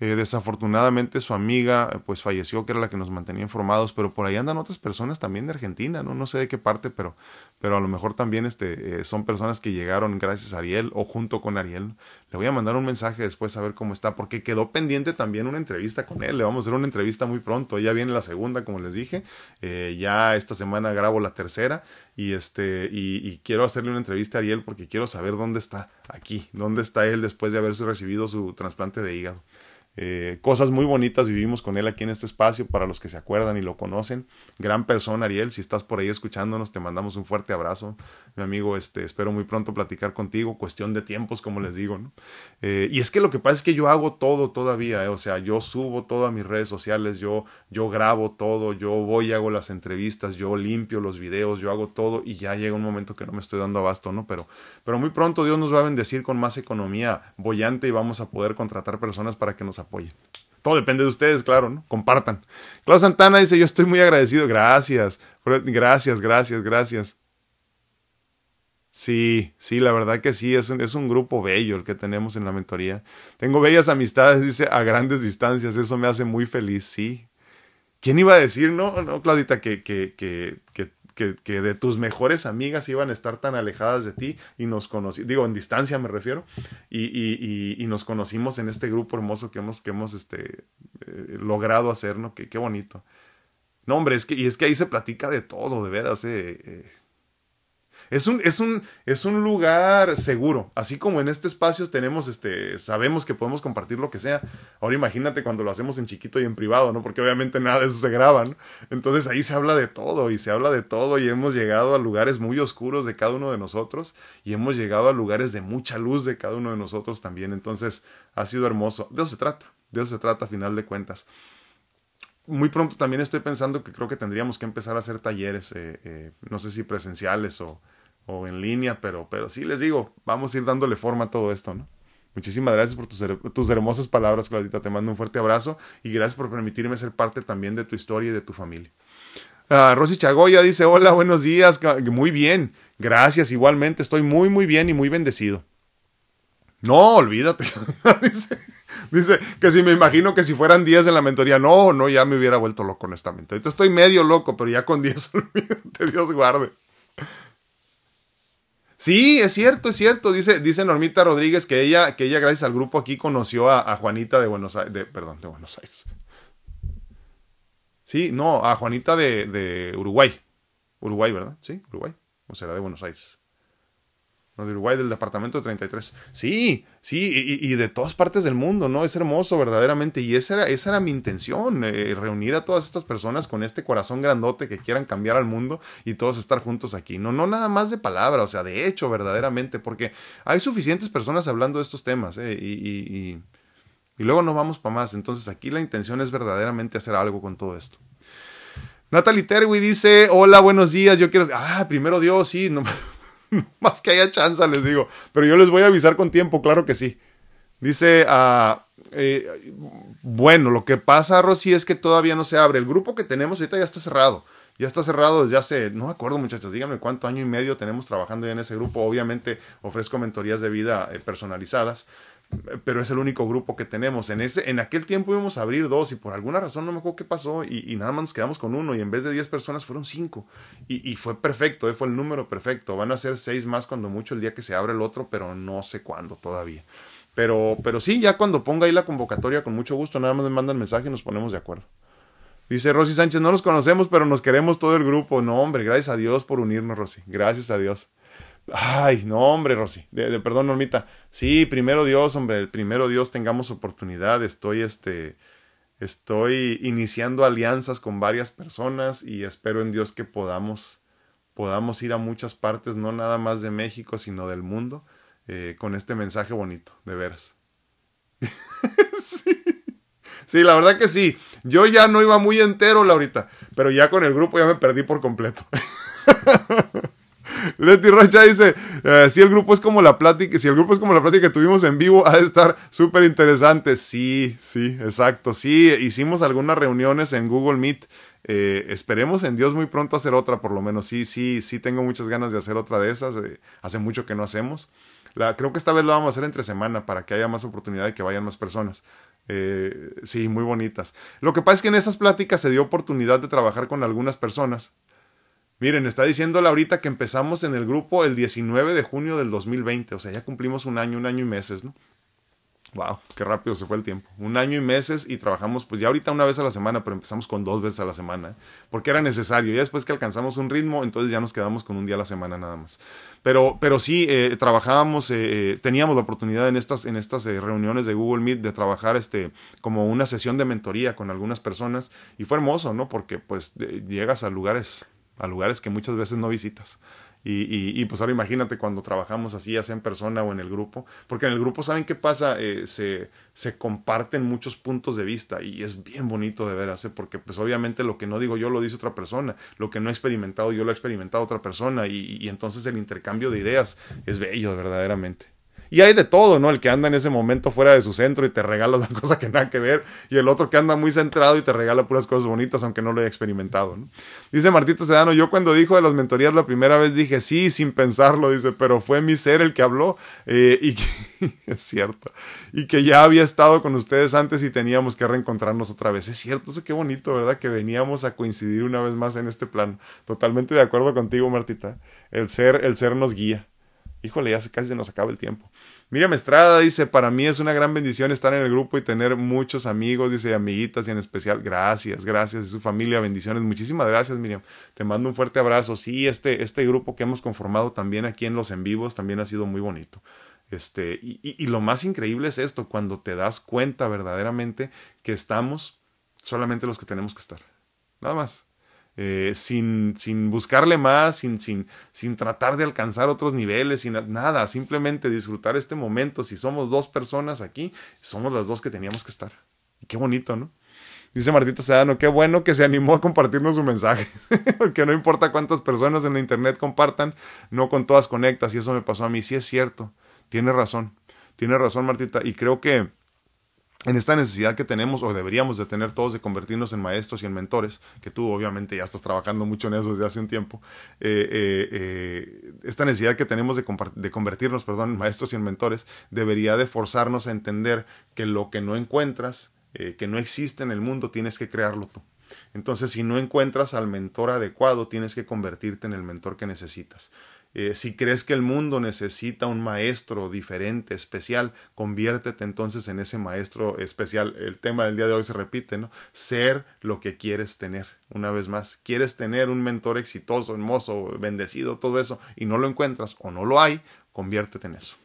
Eh, desafortunadamente su amiga eh, pues falleció, que era la que nos mantenía informados, pero por ahí andan otras personas también de Argentina, no, no sé de qué parte, pero, pero a lo mejor también este, eh, son personas que llegaron gracias a Ariel o junto con Ariel. Le voy a mandar un mensaje después a ver cómo está, porque quedó pendiente también una entrevista con él. Le vamos a hacer una entrevista muy pronto. Ya viene la segunda, como les dije. ya esta semana grabo la tercera y este y, y, quiero hacerle una entrevista a Ariel porque quiero saber dónde está aquí, dónde está él después de haber recibido su trasplante de hígado. Eh, cosas muy bonitas vivimos con él aquí en este espacio, para los que se acuerdan y lo conocen. Gran persona, Ariel, si estás por ahí escuchándonos, te mandamos un fuerte abrazo, mi amigo, este, espero muy pronto platicar contigo, cuestión de tiempos, como les digo, ¿no? Eh, y es que lo que pasa es que yo hago todo todavía, eh, o sea, yo subo todo a mis redes sociales, yo, yo grabo todo, yo voy y hago las entrevistas, yo limpio los videos, yo hago todo y ya llega un momento que no me estoy dando abasto, ¿no? Pero, pero muy pronto Dios nos va a bendecir con más economía bollante y vamos a poder contratar personas para que nos apoyen. Todo depende de ustedes, claro, ¿no? Compartan. Claudio Santana dice, yo estoy muy agradecido. Gracias. Gracias, gracias, gracias. Sí, sí, la verdad que sí, es un, es un grupo bello el que tenemos en la mentoría. Tengo bellas amistades, dice, a grandes distancias, eso me hace muy feliz, sí. ¿Quién iba a decir, no, no, Claudita, que, que, que, que que, de tus mejores amigas iban a estar tan alejadas de ti y nos conocí, digo, en distancia me refiero, y, y, y, nos conocimos en este grupo hermoso que hemos, que hemos este, eh, logrado hacer, ¿no? Qué, bonito. No, hombre, es que, y es que ahí se platica de todo, de veras, eh, eh es un, es un, es un lugar seguro. Así como en este espacio tenemos, este, sabemos que podemos compartir lo que sea. Ahora imagínate cuando lo hacemos en chiquito y en privado, ¿no? Porque obviamente nada de eso se graba, ¿no? Entonces ahí se habla de todo y se habla de todo y hemos llegado a lugares muy oscuros de cada uno de nosotros y hemos llegado a lugares de mucha luz de cada uno de nosotros también. Entonces ha sido hermoso. De eso se trata. De eso se trata a final de cuentas muy pronto también estoy pensando que creo que tendríamos que empezar a hacer talleres, eh, eh, no sé si presenciales o, o en línea, pero, pero sí les digo, vamos a ir dándole forma a todo esto, ¿no? Muchísimas gracias por tus, tus hermosas palabras, Claudita. Te mando un fuerte abrazo y gracias por permitirme ser parte también de tu historia y de tu familia. Ah, Rosy Chagoya dice, hola, buenos días. Muy bien, gracias, igualmente. Estoy muy, muy bien y muy bendecido. No, olvídate. dice, dice, que si me imagino que si fueran 10 en la mentoría, no, no, ya me hubiera vuelto loco, honestamente. Ahorita estoy medio loco, pero ya con 10, olvídate, Dios guarde. Sí, es cierto, es cierto. Dice, dice Normita Rodríguez que ella, que ella, gracias al grupo aquí, conoció a, Juanita de Buenos Aires. De, perdón, de Buenos Aires. Sí, no, a Juanita de, de Uruguay. Uruguay, ¿verdad? Sí, Uruguay. O será de Buenos Aires de Uruguay, del departamento 33. Sí, sí, y, de todas partes del mundo, ¿no? Es hermoso, verdaderamente. Y esa era, esa era mi intención, eh, reunir a todas estas personas con este corazón grandote que quieran cambiar al mundo y todos estar juntos aquí. No, no nada más de palabra, o sea, de hecho, verdaderamente, porque hay suficientes personas hablando de estos temas, ¿eh? y, y, y, luego no vamos para más. Entonces aquí la intención es verdaderamente hacer algo con todo esto. Natalie Terwi dice, hola, buenos días, yo quiero... Ah, primero Dios, sí, no... Más que haya chance, les digo. Pero yo les voy a avisar con tiempo, claro que sí. Dice, eh, bueno, lo que pasa, Rosy, es que todavía no se abre. El grupo que tenemos ahorita ya está cerrado. Ya está cerrado desde hace, no me acuerdo muchachos, díganme cuánto año y medio tenemos trabajando ya en ese grupo. Obviamente ofrezco mentorías de vida eh, personalizadas, pero es el único grupo que tenemos. En, ese, en aquel tiempo íbamos a abrir dos y por alguna razón no me acuerdo qué pasó y, nada más nos quedamos con uno y en vez de 10 personas fueron cinco y, fue perfecto, eh, fue el número perfecto. Van a ser seis más cuando mucho el día que se abre el otro, pero no sé cuándo todavía. Pero, pero sí, ya cuando ponga ahí la convocatoria, con mucho gusto, nada más me mandan mensaje y nos ponemos de acuerdo. Dice Rosy Sánchez, no nos conocemos, pero nos queremos todo el grupo. No, hombre, gracias a Dios por unirnos, Rosy. Gracias a Dios. Ay, no, hombre, Rosy. De, perdón, Normita. Sí, primero Dios, hombre, primero Dios tengamos oportunidad. Estoy, este, estoy iniciando alianzas con varias personas y espero en Dios que podamos, podamos ir a muchas partes, no nada más de México, sino del mundo, eh, con este mensaje bonito, de veras. sí. sí, la verdad que sí. Yo ya no iba muy entero, Laurita, pero ya con el grupo ya me perdí por completo. Leti Rocha dice, eh, si el grupo es como la plática, si el grupo es como la plática que tuvimos en vivo, ha de estar súper interesante. Sí, sí, exacto. Sí, hicimos algunas reuniones en Google Meet. Eh, esperemos en Dios muy pronto hacer otra, por lo menos. Sí, sí, sí, tengo muchas ganas de hacer otra de esas. Eh, hace mucho que no hacemos. La, creo que esta vez lo vamos a hacer entre semana para que haya más oportunidad de que vayan más personas. sí, muy bonitas. Lo que pasa es que en esas pláticas se dio oportunidad de trabajar con algunas personas Miren, está diciéndole ahorita que empezamos en el grupo el 19 de junio del 2020, o sea, ya cumplimos un año, un año y meses, ¿no? Wow, qué rápido se fue el tiempo. Un año y meses y trabajamos, pues ya ahorita una vez a la semana, pero empezamos con dos veces a la semana, ¿eh? porque era necesario. Ya después que alcanzamos un ritmo, entonces ya nos quedamos con un día a la semana nada más. Pero, pero sí, eh, trabajábamos, eh, teníamos la oportunidad en estas, en estas reuniones de Google Meet de trabajar este, como una sesión de mentoría con algunas personas y fue hermoso, ¿no? Porque pues llegas a lugares a lugares que muchas veces no visitas. Y, y, pues ahora imagínate cuando trabajamos así, ya sea en persona o en el grupo, porque en el grupo, ¿saben qué pasa? Eh, se, se comparten muchos puntos de vista y es bien bonito de ver, ¿eh? porque pues obviamente lo que no digo yo lo dice otra persona, lo que no he experimentado yo lo ha experimentado otra persona y, y entonces el intercambio de ideas es bello verdaderamente. Y hay de todo, ¿no? El que anda en ese momento fuera de su centro y te regala una cosa que nada que ver, y el otro que anda muy centrado y te regala puras cosas bonitas, aunque no lo haya experimentado, ¿no? Dice Martito Sedano, yo cuando dijo de las mentorías la primera vez dije sí, sin pensarlo, dice, pero fue mi ser el que habló, eh, y es cierto, y que ya había estado con ustedes antes y teníamos que reencontrarnos otra vez. Es cierto, eso qué bonito, ¿verdad? Que veníamos a coincidir una vez más en este plan. Totalmente de acuerdo contigo, Martita. El ser, el ser nos guía. Híjole, ya casi se nos acaba el tiempo. Miriam Estrada dice, para mí es una gran bendición estar en el grupo y tener muchos amigos, dice, amiguitas y en especial, gracias, gracias, su familia, bendiciones. Muchísimas gracias, Miriam. Te mando un fuerte abrazo. Sí, este, este grupo que hemos conformado también aquí en los en vivos también ha sido muy bonito. Este, y lo más increíble es esto, cuando te das cuenta verdaderamente que estamos solamente los que tenemos que estar. Nada más. Eh, sin, sin buscarle más, sin, sin, sin tratar de alcanzar otros niveles, sin nada, simplemente disfrutar este momento. Si somos dos personas aquí, somos las dos que teníamos que estar. Y qué bonito, ¿no? Dice Martita Sedano, qué bueno que se animó a compartirnos su mensaje, porque no importa cuántas personas en la internet compartan, no con todas conectas, y eso me pasó a mí, sí es cierto, tiene razón, tiene razón Martita, y creo que en esta necesidad que tenemos o deberíamos de tener todos de convertirnos en maestros y en mentores, que tú obviamente ya estás trabajando mucho en eso desde hace un tiempo, eh, eh, eh, esta necesidad que tenemos de, convertirnos perdón, en maestros y en mentores debería de forzarnos a entender que lo que no encuentras, que no existe en el mundo, tienes que crearlo tú. Entonces, si no encuentras al mentor adecuado, tienes que convertirte en el mentor que necesitas. Eh, si crees que el mundo necesita un maestro diferente, especial, conviértete entonces en ese maestro especial. El tema del día de hoy se repite, ¿no? Ser lo que quieres tener. Una vez más, quieres tener un mentor exitoso, hermoso, bendecido, todo eso, y no lo encuentras o no lo hay, conviértete en eso.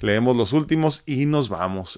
Leemos los últimos y nos vamos.